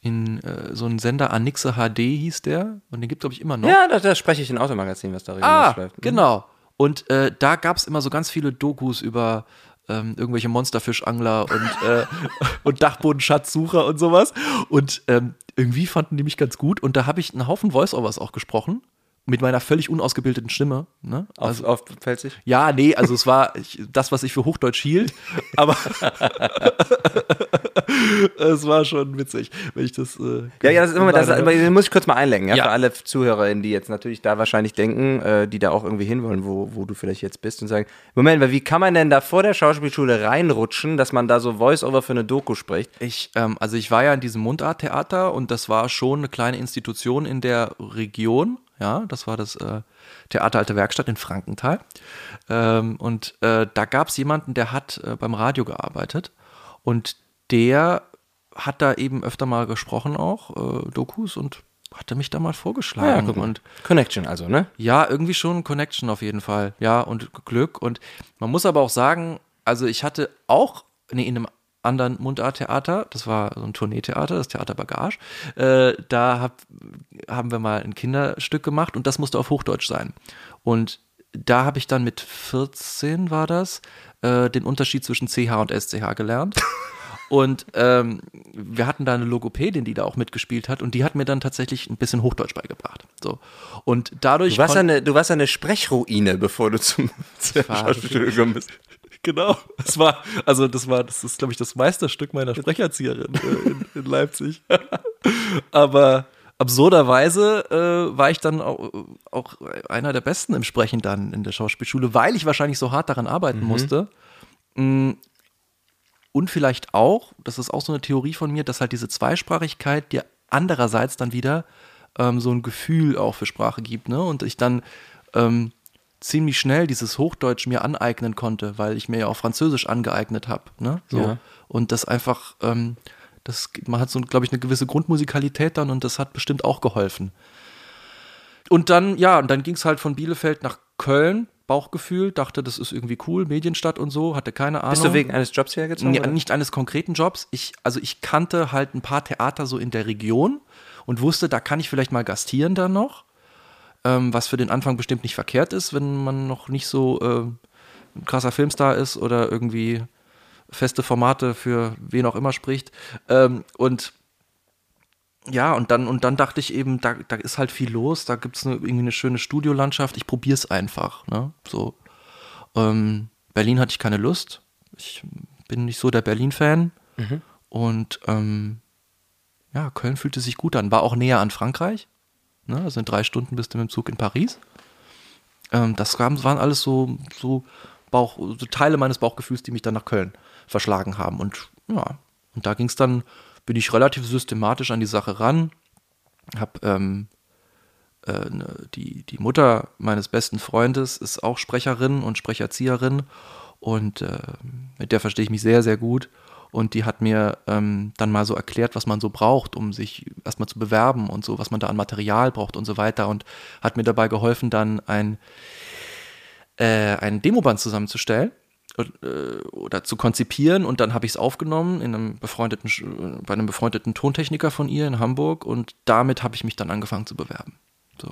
in äh, so einen Sender Anixe HD hieß der. Und den gibt es, glaube ich, immer noch. Ja, da, da spreche ich in Automagazin, was da Ah, regelmäßig läuft. genau. Und äh, da gab es immer so ganz viele Dokus über ähm, irgendwelche Monsterfischangler und, äh, und Dachbodenschatzsucher und sowas. Und ähm, irgendwie fanden die mich ganz gut. Und da habe ich einen Haufen Voice-Overs auch gesprochen. Mit meiner völlig unausgebildeten Stimme. Ne? Auf, auf Pfälzisch? Ja, nee, also es war ich, das, was ich für Hochdeutsch hielt, aber es war schon witzig, wenn ich das. Äh, Ja, ja, das ist immer, das, das muss ich kurz mal einlenken, ja, Ja. für alle ZuhörerInnen, die jetzt natürlich da wahrscheinlich denken, äh, die da auch irgendwie hinwollen, wo, wo du vielleicht jetzt bist und sagen, Moment, weil wie kann man denn da vor der Schauspielschule reinrutschen, dass man da so Voice-Over für eine Doku spricht? Ich, ähm, also ich war ja in diesem Mundarttheater und das war schon eine kleine Institution in der Region. Ja, das war das äh, Theater Alte Werkstatt in Frankenthal. Ähm, und äh, da gab es jemanden, der hat äh, beim Radio gearbeitet und der hat da eben öfter mal gesprochen auch, äh, Dokus und hatte mich da mal vorgeschlagen. und Connection also, ne? ja, irgendwie schon Connection auf jeden Fall. Ja, und Glück. Und man muss aber auch sagen, also ich hatte auch nee, in einem anderen Mundarttheater, das war so ein Tourneetheater, das Theater Bagage, äh, da hab, haben wir mal ein Kinderstück gemacht und das musste auf Hochdeutsch sein. Und da habe ich dann mit 14 war das, äh, den Unterschied zwischen CH und SCH gelernt. Und ähm, wir hatten da eine Logopädin, die da auch mitgespielt hat und die hat mir dann tatsächlich ein bisschen Hochdeutsch beigebracht. So. Und dadurch. Du warst, kon- eine, du warst eine Sprechruine, bevor du zum zur war Schauspielschule gekommen bist. Genau. Das war, also das war, das ist, glaube ich, das Meisterstück meiner Sprecherzieherin äh, in, in Leipzig. Aber absurderweise äh, war ich dann auch, auch einer der Besten im Sprechen dann in der Schauspielschule, weil ich wahrscheinlich so hart daran arbeiten musste. Mm, Und vielleicht auch, das ist auch so eine Theorie von mir, dass halt diese Zweisprachigkeit dir andererseits dann wieder ähm, so ein Gefühl auch für Sprache gibt, ne? Und ich dann ähm, ziemlich schnell dieses Hochdeutsch mir aneignen konnte, weil ich mir ja auch Französisch angeeignet habe, ne? So. Ja. Und das einfach, ähm, das, man hat so, glaube ich, eine gewisse Grundmusikalität dann und das hat bestimmt auch geholfen. Und dann, ja, und dann ging es halt von Bielefeld nach Köln, Bauchgefühl, dachte, das ist irgendwie cool, Medienstadt und so, hatte keine Ahnung. Bist du wegen eines Jobs hergezogen? Nee, nicht eines konkreten Jobs. Ich, also ich kannte halt ein paar Theater so in der Region und wusste, da kann ich vielleicht mal gastieren dann noch. Ähm, was für den Anfang bestimmt nicht verkehrt ist, wenn man noch nicht so äh, ein krasser Filmstar ist oder irgendwie feste Formate für wen auch immer spricht. Ähm, und ja, und dann, und dann dachte ich eben, da, da ist halt viel los, da gibt es eine, irgendwie eine schöne Studiolandschaft, ich probiere es einfach. Ne? So. Ähm, Berlin hatte ich keine Lust. Ich bin nicht so der Berlin-Fan. Und ähm, ja, Köln fühlte sich gut an. War auch näher an Frankreich. Ne? Also in drei Stunden bist du mit dem Zug in Paris. Ähm, das waren alles so, so, Bauch, so Teile meines Bauchgefühls, die mich dann nach Köln verschlagen haben. Und ja, und da ging es dann, bin ich relativ systematisch an die Sache ran. Hab ähm, äh, ne, die, die Mutter meines besten Freundes ist auch Sprecherin und Sprecherzieherin und äh, mit der verstehe ich mich sehr, sehr gut. Und die hat mir ähm, dann mal so erklärt, was man so braucht, um sich erstmal zu bewerben und so, was man da an Material braucht und so weiter. Und hat mir dabei geholfen, dann ein, äh, ein Demoband zusammenzustellen äh, oder zu konzipieren. Und dann habe ich es aufgenommen in einem befreundeten, bei einem befreundeten Tontechniker von ihr in Hamburg. Und damit habe ich mich dann angefangen zu bewerben. So.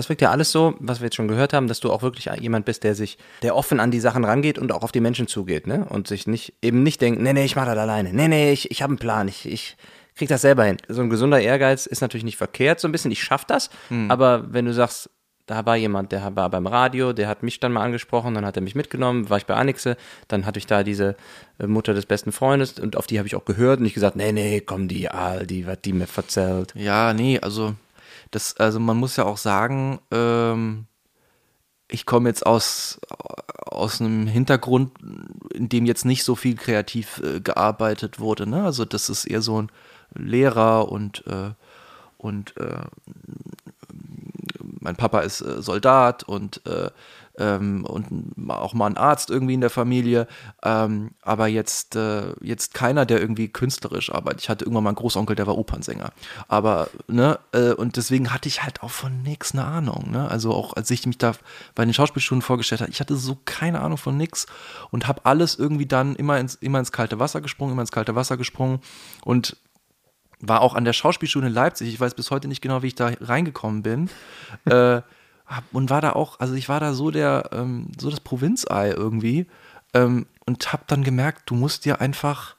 Das wirkt ja alles so, was wir jetzt schon gehört haben, dass du auch wirklich jemand bist, der sich, der offen an die Sachen rangeht und auch auf die Menschen zugeht, ne? Und sich nicht, eben nicht denkt, nee, nee, ich mach das alleine. Nee, nee, ich, ich habe einen Plan, ich, ich krieg das selber hin. So ein gesunder Ehrgeiz ist natürlich nicht verkehrt, so ein bisschen, ich schaff das, Hm. aber wenn du sagst, da war jemand, der war beim Radio, der hat mich dann mal angesprochen, dann hat er mich mitgenommen, war ich bei Annixe, dann hatte ich da diese äh, Mutter des besten Freundes und auf die habe ich auch gehört und nicht gesagt, nee, nee, komm, die Aal, die, was die mir verzählt. Ja, nee, also das, also man muss ja auch sagen, ähm, ich komme jetzt aus, aus einem Hintergrund, in dem jetzt nicht so viel kreativ äh, gearbeitet wurde. Ne? Also das ist eher so ein Lehrer und, äh, und äh, mein Papa ist äh, Soldat und, äh, ähm, und auch mal ein Arzt irgendwie in der Familie, ähm, aber jetzt, äh, jetzt keiner, der irgendwie künstlerisch arbeitet. Ich hatte irgendwann mal einen Großonkel, der war Opernsänger. Aber, ne, äh, und deswegen hatte ich halt auch von nix eine Ahnung, ne? Also auch als ich mich da bei den Schauspielstunden vorgestellt habe, ich hatte so keine Ahnung von nix und habe alles irgendwie dann immer ins, immer ins kalte Wasser gesprungen, immer ins kalte Wasser gesprungen und war auch an der Schauspielschule in Leipzig. Ich weiß bis heute nicht genau, wie ich da reingekommen bin. äh, und war da auch, also ich war da so der, ähm, so das Provinzei irgendwie ähm, und hab dann gemerkt, du musst dir einfach,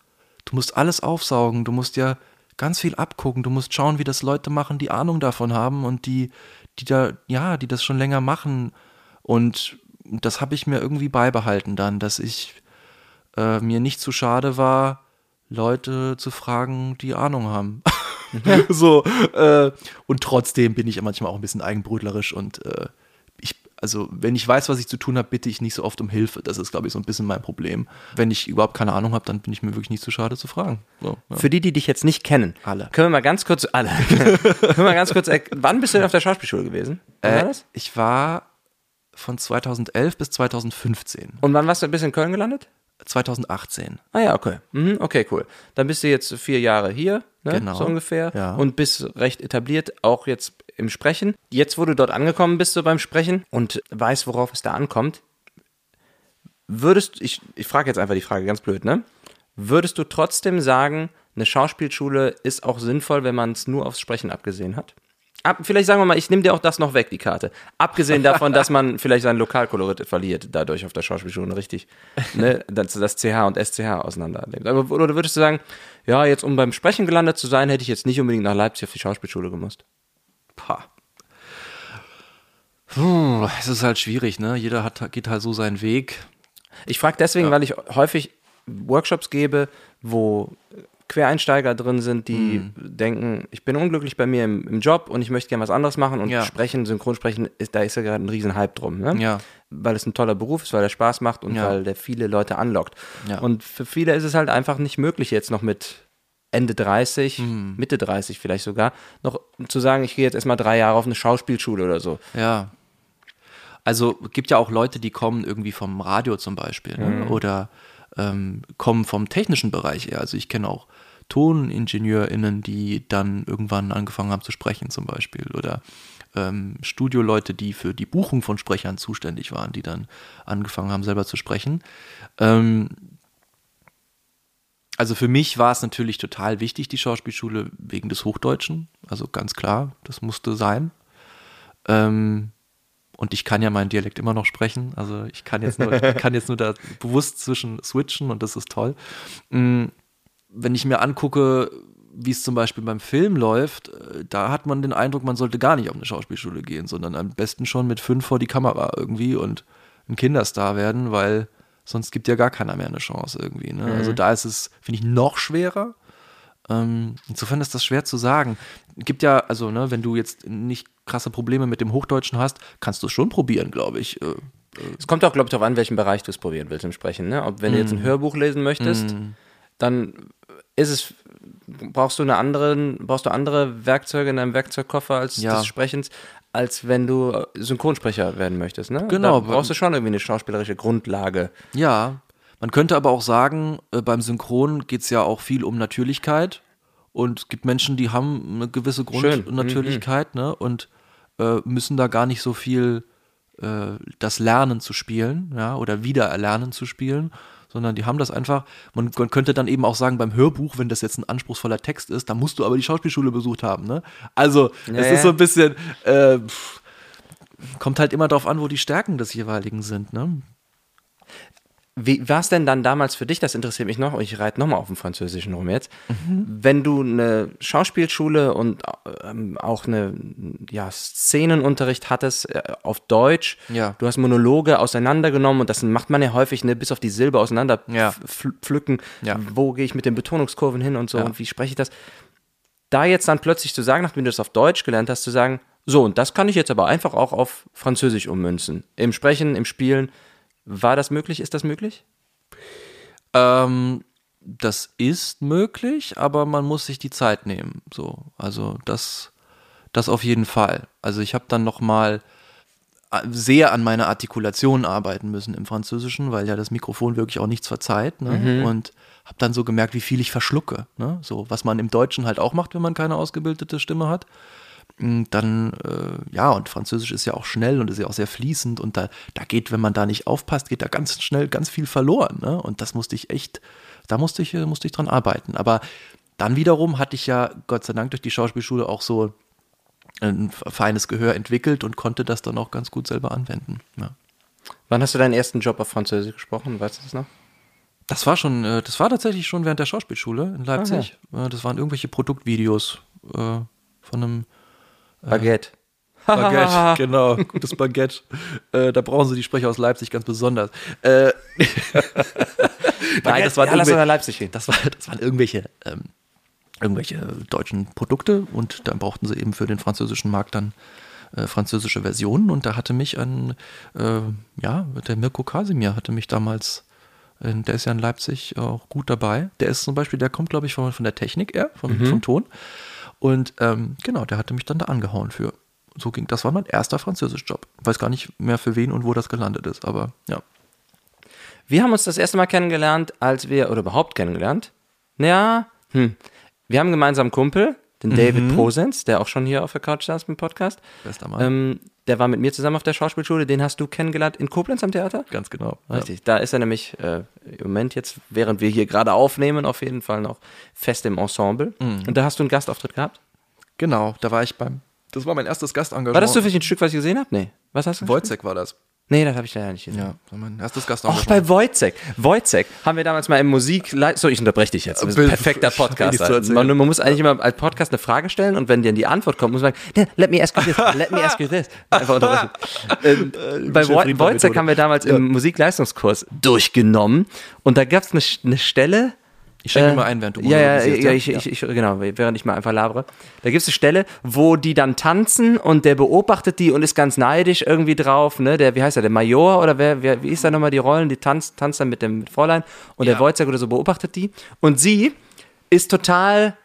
du musst alles aufsaugen, du musst dir ganz viel abgucken, du musst schauen, wie das Leute machen, die Ahnung davon haben und die, die da, ja, die das schon länger machen. Und das habe ich mir irgendwie beibehalten dann, dass ich äh, mir nicht zu schade war, Leute zu fragen, die Ahnung haben. so, äh, und trotzdem bin ich manchmal auch ein bisschen eigenbrötlerisch und äh, ich, also wenn ich weiß, was ich zu tun habe, bitte ich nicht so oft um Hilfe. Das ist, glaube ich, so ein bisschen mein Problem. Wenn ich überhaupt keine Ahnung habe, dann bin ich mir wirklich nicht zu schade zu fragen. So, ja. Für die, die dich jetzt nicht kennen, Alle. können wir mal ganz kurz, alle, können wir mal ganz kurz, wann bist du denn auf der Schauspielschule gewesen? Wann war Äh, das? ich war von 2011 bis 2015. Und wann warst du bis in Köln gelandet? 2018. Ah ja, okay. Mhm, okay, cool. Dann bist du jetzt vier Jahre hier, ne? Genau. so ungefähr. Ja. Und bist recht etabliert, auch jetzt im Sprechen. Jetzt, wo du dort angekommen bist, so beim Sprechen und weißt, worauf es da ankommt, würdest, ich, ich frage jetzt einfach die Frage ganz blöd, ne? Würdest du trotzdem sagen, eine Schauspielschule ist auch sinnvoll, wenn man es nur aufs Sprechen abgesehen hat? Ab, vielleicht sagen wir mal, ich nehme dir auch das noch weg, die Karte. Abgesehen davon, dass man vielleicht sein Lokalkolorit verliert, dadurch auf der Schauspielschule richtig, ne, das, das CH und SCH auseinanderlebt. Aber, oder würdest du sagen, ja, jetzt um beim Sprechen gelandet zu sein, hätte ich jetzt nicht unbedingt nach Leipzig auf die Schauspielschule gemusst? Pah. Puh, es ist halt schwierig, ne? Jeder hat, geht halt so seinen Weg. Ich frage deswegen, weil ich häufig Workshops gebe, wo Quereinsteiger drin sind, die Mhm. denken, ich bin unglücklich bei mir im, im Job und ich möchte gerne was anderes machen und Ja. sprechen, Synchronsprechen, ist, da ist ja gerade ein riesen Hype drum. Ne? Ja. Weil es ein toller Beruf ist, weil er Spaß macht und Ja. weil der viele Leute anlockt. Und für viele ist es halt einfach nicht möglich, jetzt noch mit Ende 30, Mhm. Mitte 30 vielleicht sogar, noch zu sagen, ich gehe jetzt erstmal drei Jahre auf eine Schauspielschule oder so. Ja. Also gibt ja auch Leute, die kommen irgendwie vom Radio zum Beispiel ne? oder ähm, kommen vom technischen Bereich eher. Also ich kenne auch ToningenieurInnen, die dann irgendwann angefangen haben zu sprechen zum Beispiel oder ähm, Studioleute, die für die Buchung von Sprechern zuständig waren, die dann angefangen haben selber zu sprechen. Ähm, also für mich war es natürlich total wichtig, die Schauspielschule wegen des Hochdeutschen. Also ganz klar, das musste sein. Ähm, und ich kann ja meinen Dialekt immer noch sprechen. Also ich kann jetzt nur, ich kann jetzt nur da bewusst zwischen switchen und das ist toll. Mm, Wenn ich mir angucke, wie es zum Beispiel beim Film läuft, äh, da hat man den Eindruck, man sollte gar nicht auf eine Schauspielschule gehen, sondern am besten schon mit fünf vor die Kamera irgendwie und ein Kinderstar werden, weil sonst gibt ja gar keiner mehr eine Chance irgendwie. Ne? Also da ist es, finde ich, noch schwerer. Ähm, insofern ist das schwer zu sagen. Gibt ja, also, ne, wenn du jetzt nicht krasse Probleme mit dem Hochdeutschen hast, kannst du es schon probieren, glaube ich. Äh, Es kommt auch, glaube ich, darauf an, welchen Bereich du es probieren willst im Sprechen. Ne? Ob wenn du Mhm. jetzt ein Hörbuch lesen möchtest, dann ist es, brauchst du eine anderen, brauchst du andere Werkzeuge in deinem Werkzeugkoffer als Ja. des Sprechens, als wenn du äh, Synchronsprecher werden möchtest. Ne? Genau. Da brauchst du schon irgendwie eine schauspielerische Grundlage. Ja, man könnte aber auch sagen, äh, beim Synchron geht es ja auch viel um Natürlichkeit. Und es gibt Menschen, die haben eine gewisse. Grundnatürlichkeit ne? und äh, müssen da gar nicht so viel äh, das Lernen zu spielen, ja, oder wieder erlernen zu spielen, sondern die haben das einfach. Man, man könnte dann eben auch sagen, beim Hörbuch, wenn das jetzt ein anspruchsvoller Text ist, dann musst du aber die Schauspielschule besucht haben. Ne? Also, es Ja, ist so ein bisschen. Äh, pff, kommt halt immer darauf an, wo die Stärken des jeweiligen sind. Ne? Wie war es denn dann damals für dich, das interessiert mich noch, ich reite nochmal auf dem Französischen rum jetzt, wenn du eine Schauspielschule und ähm, auch eine ja, Szenenunterricht hattest äh, auf Deutsch, Ja. du hast Monologe auseinandergenommen und das macht man ja häufig, ne, bis auf die Silbe auseinander Ja. pf- pflücken, Ja. wo gehe ich mit den Betonungskurven hin und so und wie spreche ich das. Da jetzt dann plötzlich zu sagen, nachdem du das auf Deutsch gelernt hast, zu sagen, so, und das kann ich jetzt aber einfach auch auf Französisch ummünzen. Im Sprechen, im Spielen. War das möglich? Ist das möglich? Ähm, das ist möglich, aber man muss sich die Zeit nehmen. So, also das, das auf jeden Fall. Also ich habe dann noch mal äh, sehr an meiner Artikulation arbeiten müssen im Französischen, weil ja das Mikrofon wirklich auch nichts verzeiht. Ne? Und habe dann so gemerkt, wie viel ich verschlucke. Ne? So, was man im Deutschen halt auch macht, wenn man keine ausgebildete Stimme hat. Dann, äh, ja, und Französisch ist ja auch schnell und ist ja auch sehr fließend und da, da geht, wenn man da nicht aufpasst, geht da ganz schnell ganz viel verloren. Ne? Und das musste ich echt, da musste ich, äh, musste ich dran arbeiten. Aber dann wiederum hatte ich ja, Gott sei Dank, durch die Schauspielschule auch so ein feines Gehör entwickelt und konnte das dann auch ganz gut selber anwenden. Ja. Wann hast du deinen ersten Job auf Französisch gesprochen? Weißt du das noch? Das war schon, äh, das war tatsächlich schon während der Schauspielschule in Leipzig. Äh, Das waren irgendwelche Produktvideos von einem Baguette. Baguette, genau, gutes Baguette. Äh, da brauchen sie die Sprecher aus Leipzig ganz besonders. Äh, Nein, das waren, ja, irgendwelche, Leipzig gehen. das, war, das waren irgendwelche, ähm, irgendwelche deutschen Produkte und dann brauchten sie eben für den französischen Markt dann äh, französische Versionen und da hatte mich ein, äh, ja, der Mirko Kasimir hatte mich damals, der ist ja in Leipzig auch gut dabei. Der ist zum Beispiel, der kommt glaube ich von, von der Technik eher, vom, vom Ton. Und ähm, genau, der hatte mich dann da angehauen für. So ging, das war mein erster Französischjob. Weiß gar nicht mehr für wen und wo das gelandet ist, aber ja. Wir haben uns das erste Mal kennengelernt, als wir, oder überhaupt kennengelernt. Ja, hm. Wir haben gemeinsam einen Kumpel, den David Prosens, der auch schon hier auf der Couch saß im Podcast. Bester Mann. Ähm, der war mit mir zusammen auf der Schauspielschule, den hast du kennengelernt in Koblenz am Theater? Ganz genau. Ja. Richtig, da ist er nämlich äh, im Moment jetzt, während wir hier gerade aufnehmen, auf jeden Fall noch fest im Ensemble. Und da hast du einen Gastauftritt gehabt? Genau, da war ich beim. Das war mein erstes Gastengagement. War das zufällig ein Stück, was ich gesehen habe? Nee. Was hast du? Wojcek war das. Nee, das habe ich leider nicht gesehen. Ja, erstes Auch Gastengagement. bei Wojcek. Wojcek haben wir damals mal im Musik. So, ich unterbreche dich jetzt. Das ist ein perfekter ich hab Podcast. nichts zu erzählen. Man, man muss eigentlich immer als Podcast eine Frage stellen und wenn dann die Antwort kommt, muss man sagen, "Nee, let me ask you this, let me ask you this. Einfach unterbrechen. ähm, bei Wo- Chef-Rieper-Methode. Wojcek haben wir damals im Musikleistungskurs durchgenommen und da gab es eine, eine Stelle, Ich schenke äh, mal ein, während du ja, ja, ja, ich, ich, ich, genau, während ich mal einfach labere. Da gibt es eine Stelle, wo die dann tanzen und der beobachtet die und ist ganz neidisch irgendwie drauf, ne? Der, wie heißt er, der Major oder wer, wer wie ist da nochmal die Rollen? Die tanzt, tanzt dann mit dem Fräulein und der Ja. Wojciech oder so beobachtet die. Und sie ist total,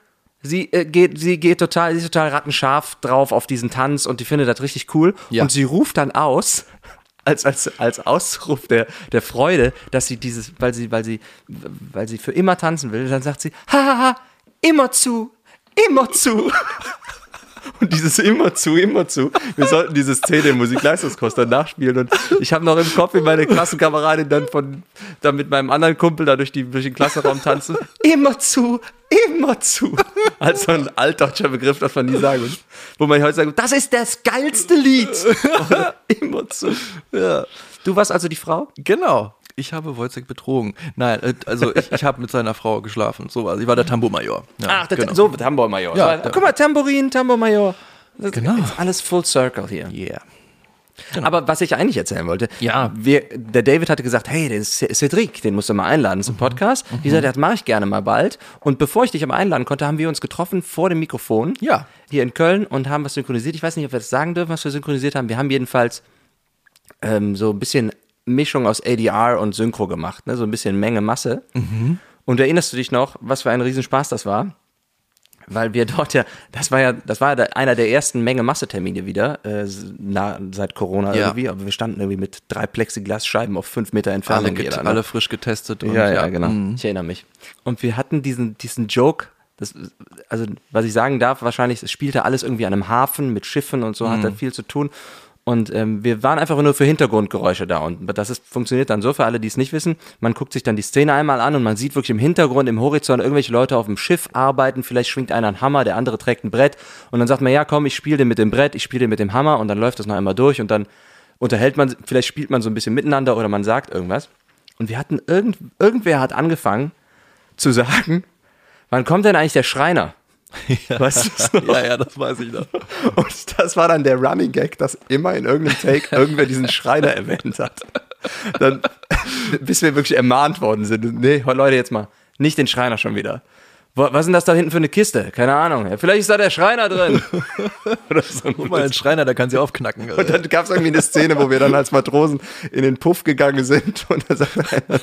sie äh, geht, sie geht total, sie ist total rattenscharf drauf auf diesen Tanz und die findet das richtig cool. Ja. Und sie ruft dann aus, als, als, als Ausruf der, der Freude, dass sie dieses, weil sie, weil sie, weil sie für immer tanzen will, dann sagt sie, hahaha, immer zu, immer zu. Und dieses immer zu, immer zu. Wir sollten diese Szene im Musikleistungskurs dann nachspielen. Und ich habe noch im Kopf, wie meine Klassenkameradin dann von, dann mit meinem anderen Kumpel da durch, die, durch den Klassenraum tanzen. Immer zu, immer zu. Als so ein altdeutscher Begriff, das man nie sagen würde. Wo man heute sagt, das ist das geilste Lied. Oder immer zu. Ja. Du warst also die Frau? Genau. Ich habe Wojciech betrogen. Nein, äh, also ich, ich habe mit seiner Frau geschlafen. So was. Ich war der Tambourmajor. Ja, Ach, der, genau. so, Tambourmajor. Ja, der- Guck mal, Tambourin, Tambourmajor. Das Genau. Ist alles full circle hier. Yeah. Aber was ich eigentlich erzählen wollte, Ja. wir, der David hatte gesagt, hey, den Cedric, den musst du mal einladen zum Podcast. Ich sagte, das mache ich gerne mal bald. Und bevor ich dich aber einladen konnte, haben wir uns getroffen vor dem Mikrofon Ja. hier in Köln und haben was synchronisiert. Ich weiß nicht, ob wir das sagen dürfen, was wir synchronisiert haben. Wir haben jedenfalls ähm, so ein bisschen Mischung aus ADR und Synchro gemacht, ne? so ein bisschen Menge Masse. Und erinnerst du dich noch, was für ein Riesenspaß das war? Weil wir dort ja, das war ja, das war ja einer der ersten Menge-Masse-Termine wieder, äh, na, seit Corona Ja. irgendwie, aber wir standen irgendwie mit drei Plexiglasscheiben auf fünf Meter Alle, Entfernung get, jeder, ne? alle frisch getestet. Und, Ja, ja, genau. Mhm. Ich erinnere mich. Und wir hatten diesen, diesen Joke, das, also was ich sagen darf, wahrscheinlich, es spielte alles irgendwie an einem Hafen mit Schiffen und so, hat Mhm. da viel zu tun. Und ähm, wir waren einfach nur für Hintergrundgeräusche da. Und das ist, funktioniert dann so für alle, die es nicht wissen. Man guckt sich dann die Szene einmal an und man sieht wirklich im Hintergrund, im Horizont irgendwelche Leute auf dem Schiff arbeiten. Vielleicht schwingt einer einen Hammer, der andere trägt ein Brett. Und dann sagt man, ja komm, ich spiele den mit dem Brett, ich spiele den mit dem Hammer. Und dann läuft das noch einmal durch und dann unterhält man, vielleicht spielt man so ein bisschen miteinander oder man sagt irgendwas. Und wir hatten, irgend, irgendwer hat angefangen zu sagen, wann kommt denn eigentlich der Schreiner? Ja. Weißt du das noch? ja, ja, das weiß ich noch. Und das war dann der Running Gag, dass immer in irgendeinem Take irgendwer diesen Schreiner erwähnt hat. Dann, bis wir wirklich ermahnt worden sind. Nee, Leute, jetzt mal, nicht den Schreiner schon wieder. Was ist denn das da hinten für eine Kiste? Keine Ahnung. Vielleicht ist da der Schreiner drin. Oder so. Guck mal, ein Schreiner, der kann sie aufknacken. Und dann gab es irgendwie eine Szene, wo wir dann als Matrosen in den Puff gegangen sind und da sagt einer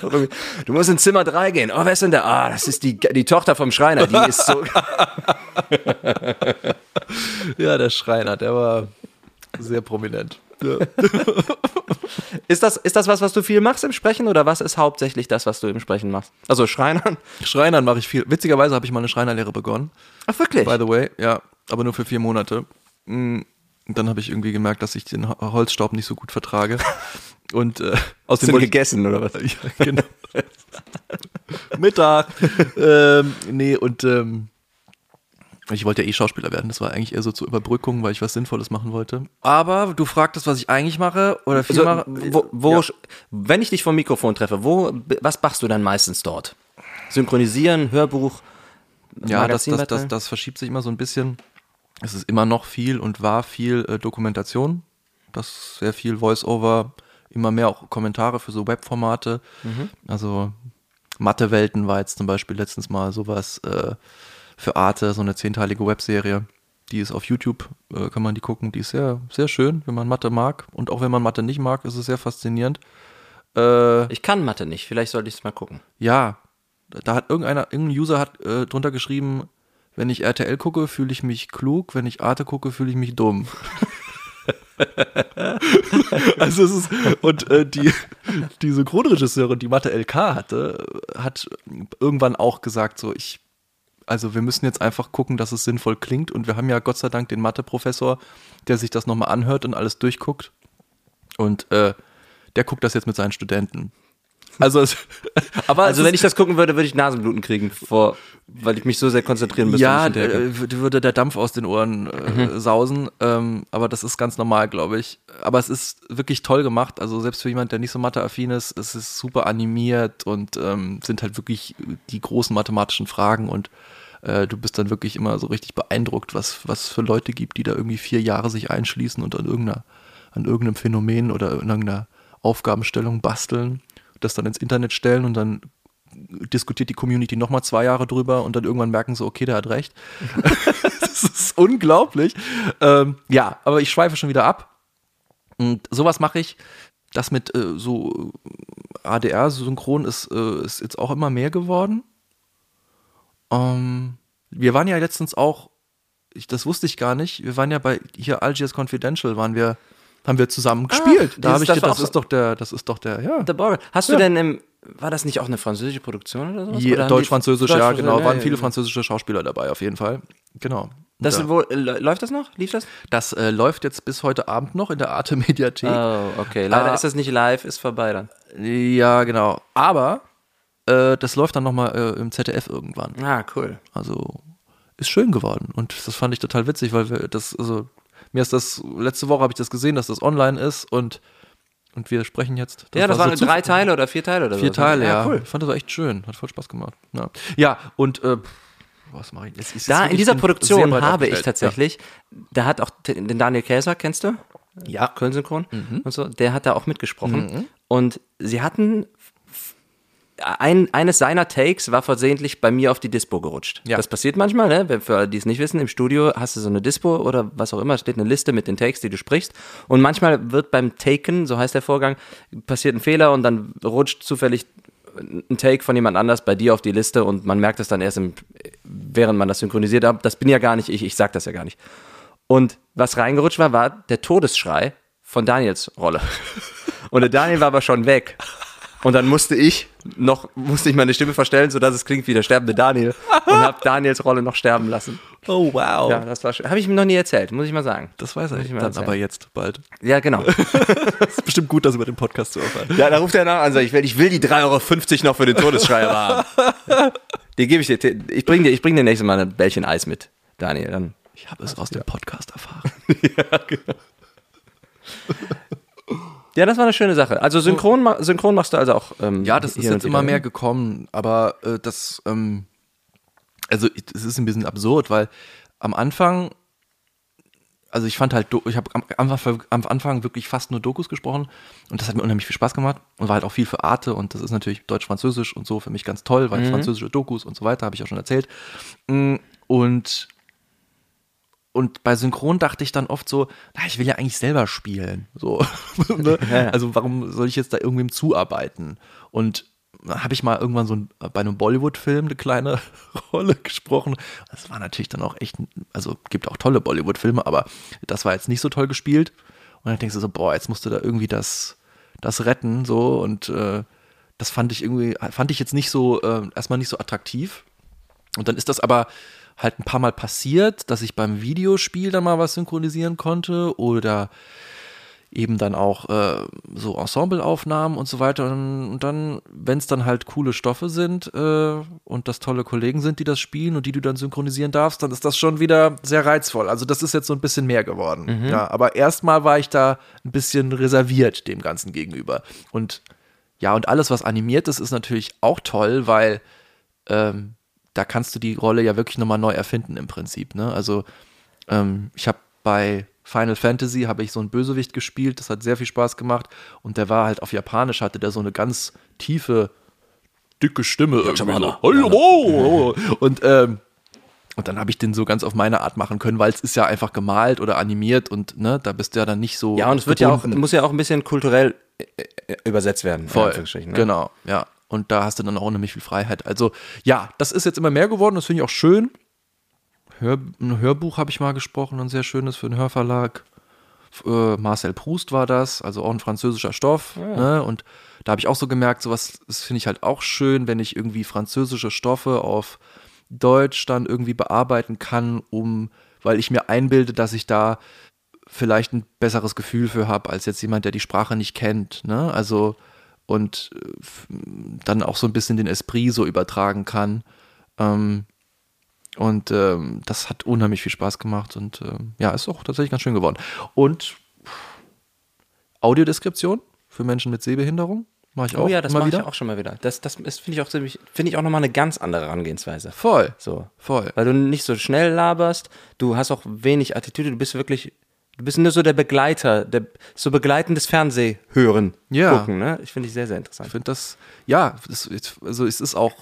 du musst in Zimmer 3 gehen. Oh, wer ist denn da? Ah, das ist die, die Tochter vom Schreiner. Die ist so. ja, der Schreiner, der war sehr prominent. Ja. Ist das, ist das was, was du viel machst im Sprechen oder was ist hauptsächlich das, was du im Sprechen machst? Also Schreinern? Schreinern mache ich viel. Witzigerweise habe ich mal eine Schreinerlehre begonnen. Ach, wirklich? By the way, ja, aber nur für vier Monate. Mm, Und dann habe ich irgendwie gemerkt, dass ich den Ho- Holzstaub nicht so gut vertrage. Und äh, wollte ich, gegessen oder was? ja, genau. Mittag. ähm, nee, und ähm, ich wollte ja eh Schauspieler werden. Das war eigentlich eher so zur Überbrückung, weil ich was Sinnvolles machen wollte. Aber du fragtest, was ich eigentlich mache oder viel Also, mache. wo, wo, Ja. Wenn ich dich vom Mikrofon treffe, wo, was machst du dann meistens dort? Synchronisieren, Hörbuch, Ja, das, das, das, das verschiebt sich immer so ein bisschen. Es ist immer noch viel und war viel äh, Dokumentation. Das ist sehr viel Voice-Over, immer mehr auch Kommentare für so Webformate. Also Mathewelten war jetzt zum Beispiel letztens mal sowas äh, für Arte, so eine zehnteilige Webserie. Die ist auf YouTube, äh, kann man die gucken. Die ist sehr, sehr schön, wenn man Mathe mag. Und auch wenn man Mathe nicht mag, ist es sehr faszinierend. Äh, Ich kann Mathe nicht, vielleicht sollte ich es mal gucken. ja, da hat irgendeiner, irgendein User hat äh, drunter geschrieben, wenn ich RTL gucke, fühle ich mich klug, wenn ich Arte gucke, fühle ich mich dumm. also es ist, und äh, die, die Synchronregisseurin, die Mathe LK hatte, hat irgendwann auch gesagt, so ich, also wir müssen jetzt einfach gucken, dass es sinnvoll klingt und wir haben ja Gott sei Dank den Mathe-Professor, der sich das nochmal anhört und alles durchguckt und äh, der guckt das jetzt mit seinen Studenten. Also, es, aber Also wenn ich das gucken würde, würde ich Nasenbluten kriegen, vor, weil ich mich so sehr konzentrieren müsste. ja, hinterherkomme. äh, würde der Dampf aus den Ohren äh, sausen, ähm, aber das ist ganz normal, glaube ich. Aber es ist wirklich toll gemacht. Also selbst für jemand, der nicht so matheaffin ist, es ist super animiert und ähm, sind halt wirklich die großen mathematischen Fragen und äh, du bist dann wirklich immer so richtig beeindruckt, was was für Leute gibt, die da irgendwie vier Jahre sich einschließen und an irgendeiner an irgendeinem Phänomen oder in irgendeiner Aufgabenstellung basteln, das dann ins Internet stellen und dann diskutiert die Community nochmal zwei Jahre drüber und dann irgendwann merken sie, okay, der hat recht. das ist unglaublich. Ähm, ja, aber ich schweife schon wieder ab. Und sowas mache ich. Das mit äh, so ADR-Synchron ist, äh, ist jetzt auch immer mehr geworden. Ähm, wir waren ja letztens auch, ich, das wusste ich gar nicht, wir waren ja bei hier Algiers Confidential, waren wir, haben wir zusammen gespielt. da dieses- habe ich das gedacht, das ist doch der, das ist doch der, ja. The Border. Hast du Ja. denn im, war das nicht auch eine französische Produktion oder sowas? Die- Deutsch-Französisch, ja, Deutsch-Französisch, genau. Waren ja, viele ja. französische Schauspieler dabei, auf jeden Fall. Genau. Das, da, wo, äh, läuft das noch? Lief das? das äh, läuft jetzt bis heute Abend noch in der Arte Mediathek. Oh, okay. Leider Ah. ist das nicht live, ist vorbei dann. Ja, genau. Aber äh, das läuft dann nochmal äh, im ZDF irgendwann. Ah, cool. Also ist schön geworden. Und das fand ich total witzig, weil wir das, also mir ist das, letzte Woche habe ich das gesehen, dass das online ist und, und wir sprechen jetzt. ja, das war waren so drei Teile oder vier Teile oder so. Vier Teile, ja. cool. Ich fand das echt schön. Hat voll Spaß gemacht. Ja, ja und äh, was mache ich jetzt? Da in dieser Produktion habe ich tatsächlich, da hat auch den Daniel Käser, kennst du? Ja. Köln-Synchron Mhm. und so, der hat da auch mitgesprochen. Und sie hatten ein, eines seiner Takes war versehentlich bei mir auf die Dispo gerutscht. Ja. Das passiert manchmal, ne? Für alle, die es nicht wissen, im Studio hast du so eine Dispo oder was auch immer, steht eine Liste mit den Takes, die du sprichst. Und manchmal wird beim Taken, so heißt der Vorgang, passiert ein Fehler und dann rutscht zufällig ein Take von jemand anders bei dir auf die Liste und man merkt es dann erst, im, während man das synchronisiert hat. Das bin ja gar nicht ich, ich sag das ja gar nicht. Und was reingerutscht war, war der Todesschrei von Daniels Rolle. Und der Daniel war aber schon weg. Und dann musste ich noch, musste ich meine Stimme verstellen, sodass es klingt wie der sterbende Daniel. Und habe Daniels Rolle noch sterben lassen. Oh, wow. Ja, das war schön. Habe ich ihm noch nie erzählt, muss ich mal sagen. Das weiß er ich mal dann erzählen. aber jetzt bald. Ja, genau. Ist bestimmt gut, das über den Podcast zu erfahren. Ja, da ruft er nach und sagt, ich will, ich will die 3,50 Euro noch für den Todesschreiber haben. Die gebe ich dir. Ich bringe dir, ich bring dir nächstes Mal ein Bällchen Eis mit, Daniel. Dann. Ich habe es aus dem Podcast erfahren. Ja, das war eine schöne Sache. Also synchron, ma- synchron machst du also auch. Ähm, Ja, das ist jetzt immer mehr gekommen, aber äh, das, ähm, also es ist ein bisschen absurd, weil am Anfang, also ich fand halt, ich habe am, Anfang- am Anfang wirklich fast nur Dokus gesprochen und das hat mir unheimlich viel Spaß gemacht und war halt auch viel für Arte und das ist natürlich Deutsch-Französisch und so für mich ganz toll, weil französische Dokus und so weiter, habe ich auch schon erzählt. Mm, Und und bei Synchron dachte ich dann oft so, na, ich will ja eigentlich selber spielen. So. ne? Also warum soll ich jetzt da irgendwem zuarbeiten? Und habe ich mal irgendwann so ein, bei einem Bollywood-Film eine kleine Rolle gesprochen. Das war natürlich dann auch echt, also gibt auch tolle Bollywood-Filme, aber das war jetzt nicht so toll gespielt. Und dann denkst du so, boah, jetzt musst du da irgendwie das, das retten, so. Und äh, das fand ich irgendwie, fand ich jetzt nicht so, äh, erstmal nicht so attraktiv. Und dann ist das aber halt ein paar Mal passiert, dass ich beim Videospiel dann mal was synchronisieren konnte oder eben dann auch äh, so Ensembleaufnahmen und so weiter. Und, dann, wenn es dann halt coole Stoffe sind äh, und das tolle Kollegen sind, die das spielen und die du dann synchronisieren darfst, dann ist das schon wieder sehr reizvoll. Also das ist jetzt so ein bisschen mehr geworden. Ja, aber erstmal war ich da ein bisschen reserviert dem Ganzen gegenüber. Und ja, und alles, was animiert ist, ist natürlich auch toll, weil ähm, da kannst du die Rolle ja wirklich nochmal neu erfinden im Prinzip. Ne? Also ähm, ich habe bei Final Fantasy habe ich so einen Bösewicht gespielt, das hat sehr viel Spaß gemacht und der war halt auf Japanisch, hatte der so eine ganz tiefe, dicke Stimme. irgendwie so. Hallo! Und, ähm, und dann habe ich den so ganz auf meine Art machen können, weil es ist ja einfach gemalt oder animiert und ne, da bist du ja dann nicht so. Ja, und es wird ja auch, gebunden. muss ja auch ein bisschen kulturell äh, äh, übersetzt werden. Voll. Ne? Genau, ja. Und da hast du dann auch nämlich viel Freiheit. Also ja, das ist jetzt immer mehr geworden, das finde ich auch schön. Hör, ein Hörbuch habe ich mal gesprochen, ein sehr schönes für den Hörverlag. Äh, Marcel Proust war das, also auch ein französischer Stoff. Ne? Und da habe ich auch so gemerkt, sowas, das finde ich halt auch schön, wenn ich irgendwie französische Stoffe auf Deutsch dann irgendwie bearbeiten kann, um, weil ich mir einbilde, dass ich da vielleicht ein besseres Gefühl für habe, als jetzt jemand, der die Sprache nicht kennt. Ne? Also und äh, dann auch so ein bisschen den Esprit so übertragen kann. Ähm, und ähm, das hat unheimlich viel Spaß gemacht und ähm, ja, ist auch tatsächlich ganz schön geworden. Und Audiodeskription für Menschen mit Sehbehinderung mache ich auch Oh ja, das mache ich auch schon mal wieder. Das, das ist, finde ich auch ziemlich, finde ich auch nochmal eine ganz andere Herangehensweise. Voll, So. voll. Weil du nicht so schnell laberst, du hast auch wenig Attitüde, du bist wirklich, du bist nur so der Begleiter, der, so begleitendes Fernsehhören, Ja. gucken, ne? Ich finde ich sehr, sehr interessant. Ich finde das, ja, das, also es ist auch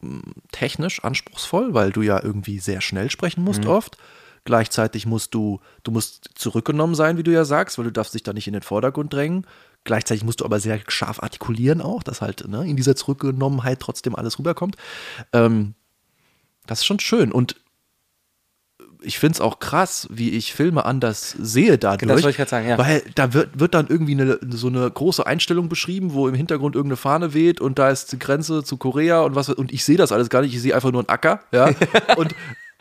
mh, technisch anspruchsvoll, weil du ja irgendwie sehr schnell sprechen musst oft. Gleichzeitig musst du, du musst zurückgenommen sein, wie du ja sagst, weil du darfst dich da nicht in den Vordergrund drängen. Gleichzeitig musst du aber sehr scharf artikulieren auch, dass halt ne, in dieser Zurückgenommenheit trotzdem alles rüberkommt. Ähm, das ist schon schön und ich finde es auch krass, wie ich Filme anders sehe dadurch. Das wollte ich gerade sagen, ja. Weil da wird, wird dann irgendwie eine, so eine große Einstellung beschrieben, wo im Hintergrund irgendeine Fahne weht und da ist die Grenze zu Korea und was und ich sehe das alles gar nicht, ich sehe einfach nur einen Acker, ja. und,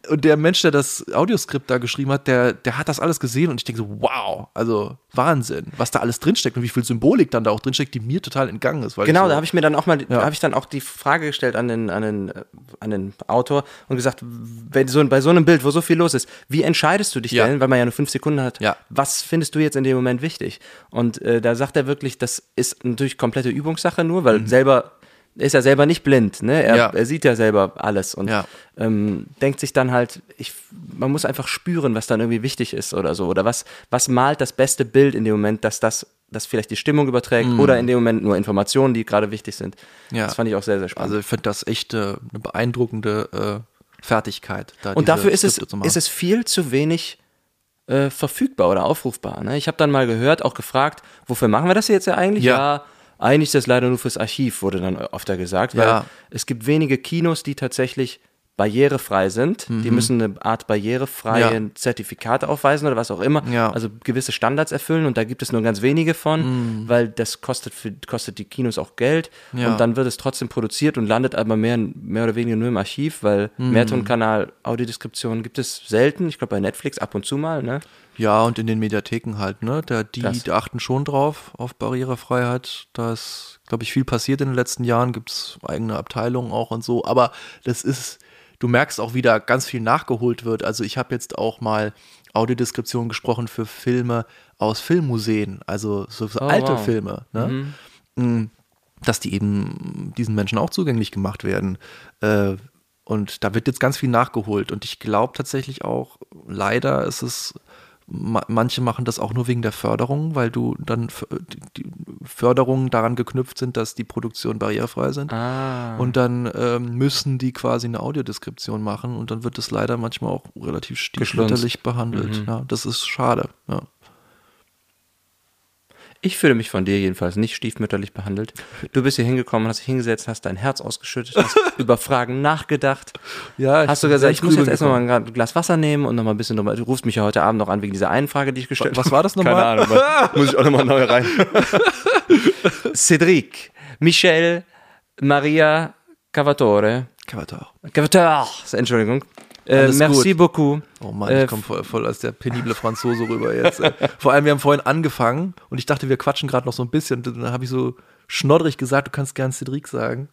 und der Mensch, der das Audioskript da geschrieben hat, der, der hat das alles gesehen und ich denke so, wow, also Wahnsinn, was da alles drinsteckt und wie viel Symbolik dann da auch drinsteckt, die mir total entgangen ist. Genau, so, da habe ich mir dann auch mal, Ja. habe ich dann auch die Frage gestellt an den, an den, äh, an den Autor und gesagt, wenn so, bei so einem Bild, wo so viel los ist, wie entscheidest du dich Ja. denn, weil man ja nur fünf Sekunden hat, Ja. was findest du jetzt in dem Moment wichtig? Und äh, da sagt er wirklich, das ist natürlich komplette Übungssache nur, weil selber er ist ja selber nicht blind, ne? Er, Mhm. Ja. er sieht ja selber alles und Ja. ähm, denkt sich dann halt, ich, man muss einfach spüren, was dann irgendwie wichtig ist oder so. Oder was, was malt das beste Bild in dem Moment, dass das, das vielleicht die Stimmung überträgt oder in dem Moment nur Informationen, die gerade wichtig sind. Mhm. Ja. Das fand ich auch sehr, sehr spannend. Also ich finde das echt äh, eine beeindruckende äh, Fertigkeit. Da und dafür ist es, ist es viel zu wenig äh, verfügbar oder aufrufbar. Ne? Ich habe dann mal gehört, auch gefragt, wofür machen wir das jetzt ja eigentlich? Ja. Eigentlich ist das leider nur fürs Archiv, wurde dann öfter gesagt, weil Ja. es gibt wenige Kinos, die tatsächlich barrierefrei sind. Die müssen eine Art barrierefreie Ja. Zertifikat aufweisen oder was auch immer. Ja. Also gewisse Standards erfüllen und da gibt es nur ganz wenige von, weil das kostet, für, kostet die Kinos auch Geld Ja. und dann wird es trotzdem produziert und landet aber mehr, mehr oder weniger nur im Archiv, weil Mehrtonkanal, Audiodeskription gibt es selten. Ich glaube bei Netflix ab und zu mal, ne? Ja, und in den Mediatheken halt, ne? Da, die, die achten schon drauf, auf Barrierefreiheit. Da ist, glaube ich, viel passiert in den letzten Jahren, gibt's eigene Abteilungen auch und so. Aber das ist, du merkst auch wieder, ganz viel nachgeholt wird. Also ich habe jetzt auch mal Audiodeskription gesprochen für Filme aus Filmmuseen, also so, Oh, alte wow. Filme, ne? Mm, Dass die eben diesen Menschen auch zugänglich gemacht werden. Äh, und da wird jetzt ganz viel nachgeholt. Und ich glaube tatsächlich auch, leider ist es manche machen das auch nur wegen der Förderung, weil du dann die Förderungen daran geknüpft sind, dass die Produktionen barrierefrei sind. Ah. Und dann ähm, müssen die quasi eine Audiodeskription machen und dann wird es leider manchmal auch relativ stiefmütterlich behandelt. Ja, das ist schade. Ja. Ich fühle mich von dir jedenfalls nicht stiefmütterlich behandelt. Du bist hier hingekommen, hast dich hingesetzt, hast dein Herz ausgeschüttet, hast über Fragen nachgedacht. Ja, ich hast du gesagt, ich muss jetzt erstmal mal ein Glas Wasser nehmen und noch mal ein bisschen drüber. Du rufst mich ja heute Abend noch an wegen dieser einen Frage, die ich gestellt habe. Was war das nochmal? Keine Ahnung, muss ich auch nochmal neu rein. Cédric, Michel, Maria Cavatore. Kavatore. Cavatore, Entschuldigung. Äh, merci gut. beaucoup. Oh Mann, Äh, ich komme voll, voll als der penible Franzose rüber jetzt. Vor allem, wir haben vorhin angefangen und ich dachte, wir quatschen gerade noch so ein bisschen. Dann habe ich so schnoddrig gesagt, du kannst gern Cedric sagen.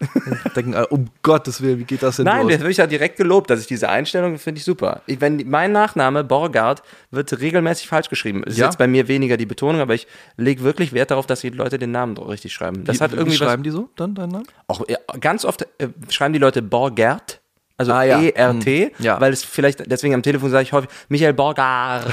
Und denken, alle, um Gottes Willen, wie geht das denn Nein, los? das wird ja direkt gelobt, dass ich diese Einstellung finde ich super. Ich, wenn mein Nachname Borgard wird regelmäßig falsch geschrieben. Ist Ja? jetzt bei mir weniger die Betonung, aber ich lege wirklich Wert darauf, dass die Leute den Namen richtig schreiben. Das Wie- hat wie irgendwie schreiben die so dann deinen Namen? was. Auch ja, ganz oft äh, schreiben die Leute Borgert. Also Ah, ja. E-R-T, Hm. Ja. weil es vielleicht, deswegen am Telefon sage ich häufig, Michael Borgard.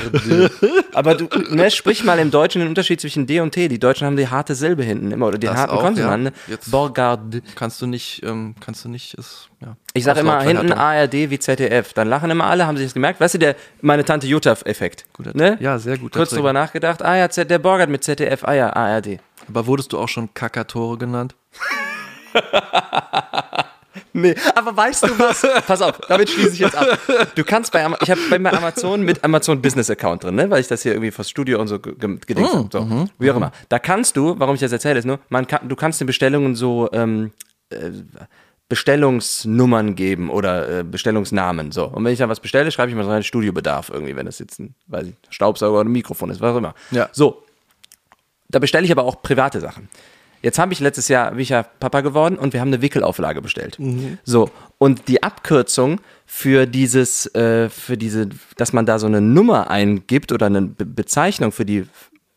Aber du, ne, sprich mal im Deutschen den Unterschied zwischen D und T. Die Deutschen haben die harte Silbe hinten immer, oder die Das harten auch, Konsonanten. ja. Jetzt- Borgard. Kannst du nicht, ähm, kannst du nicht, ist, ja. Ich sage immer hinten. ARD wie ZDF. Dann lachen immer alle, haben sich das gemerkt. Weißt du, der meine Tante Jutta-Effekt. Ne? ja, sehr gut, Kurz drüber nachgedacht. Ah ja, Z- der Borgert mit ZDF. Ah ja, ARD. Aber wurdest du auch schon Kakatore genannt? Nee, aber weißt du was? Pass auf, damit schließe ich jetzt ab. Du kannst bei Ama ich habe bei Amazon mit Amazon Business Account drin, ne? weil ich das hier irgendwie fürs Studio und so ge- ge- gedings Oh, habe. So, mhm, wie auch immer. Da kannst du, warum ich das erzähle, ist nur, man kann, du kannst den Bestellungen so ähm, äh, Bestellungsnummern geben oder äh, Bestellungsnamen. So. Und wenn ich dann was bestelle, schreibe ich mal rein Studiobedarf irgendwie, wenn das jetzt ein weiß ich, Staubsauger oder ein Mikrofon ist, was auch immer. Ja. So, da bestelle ich aber auch private Sachen. Jetzt habe ich letztes Jahr, bin ich ja Papa geworden und wir haben eine Wickelauflage bestellt. So, und die Abkürzung für dieses, äh, für diese, dass man da so eine Nummer eingibt oder eine Be Bezeichnung für die,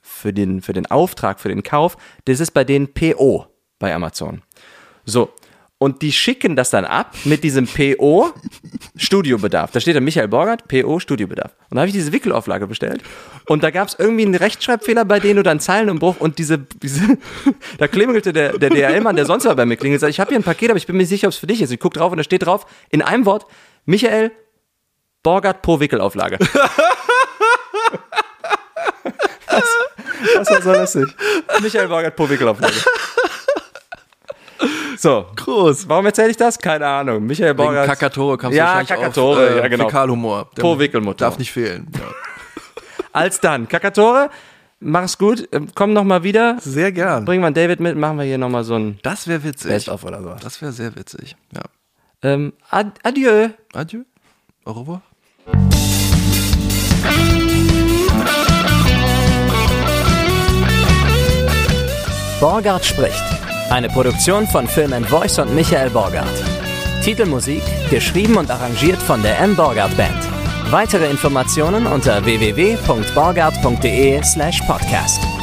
für den, für den Auftrag, für den Kauf, das ist bei denen PO bei Amazon. So. Und die schicken das dann ab mit diesem PO Studiobedarf. Da steht dann Michael Borgert, PO Studiobedarf. Und da habe ich diese Wickelauflage bestellt. Und da gab es irgendwie einen Rechtschreibfehler bei denen oder einen Zeilenumbruch und diese, diese da klingelte der, der DHL-Mann, der sonst mal bei mir klingelt, sagt, ich habe hier ein Paket, aber ich bin mir nicht sicher, ob es für dich ist. Ich gucke drauf und da steht drauf, in einem Wort, Michael Borgert pro Wickelauflage. das, das war so lustig. Michael Borgert pro Wickelauflage. So, Groß. Warum erzähle ich das? Keine Ahnung. Michael Wegen Borgert. Kakatore kamst Ja, Kakatore, auf, äh, ja, genau. Fäkalhumor. Pro Wickelmutter. Darf nicht fehlen. Ja. Als dann. Kakatore, mach's gut. Ähm, Komm noch mal wieder. Sehr gern. Bringen wir David mit, machen wir hier noch mal so ein Das wäre witzig. Best-of oder sowas. Das wäre sehr witzig. Ja. Ähm, ad adieu. Adieu. Au revoir. Borgard spricht. Eine Produktion von Film and Voice und Michael Borgard. Titelmusik geschrieben und arrangiert von der M. Borgard Band. Weitere Informationen unter www.borgard.de slash podcast.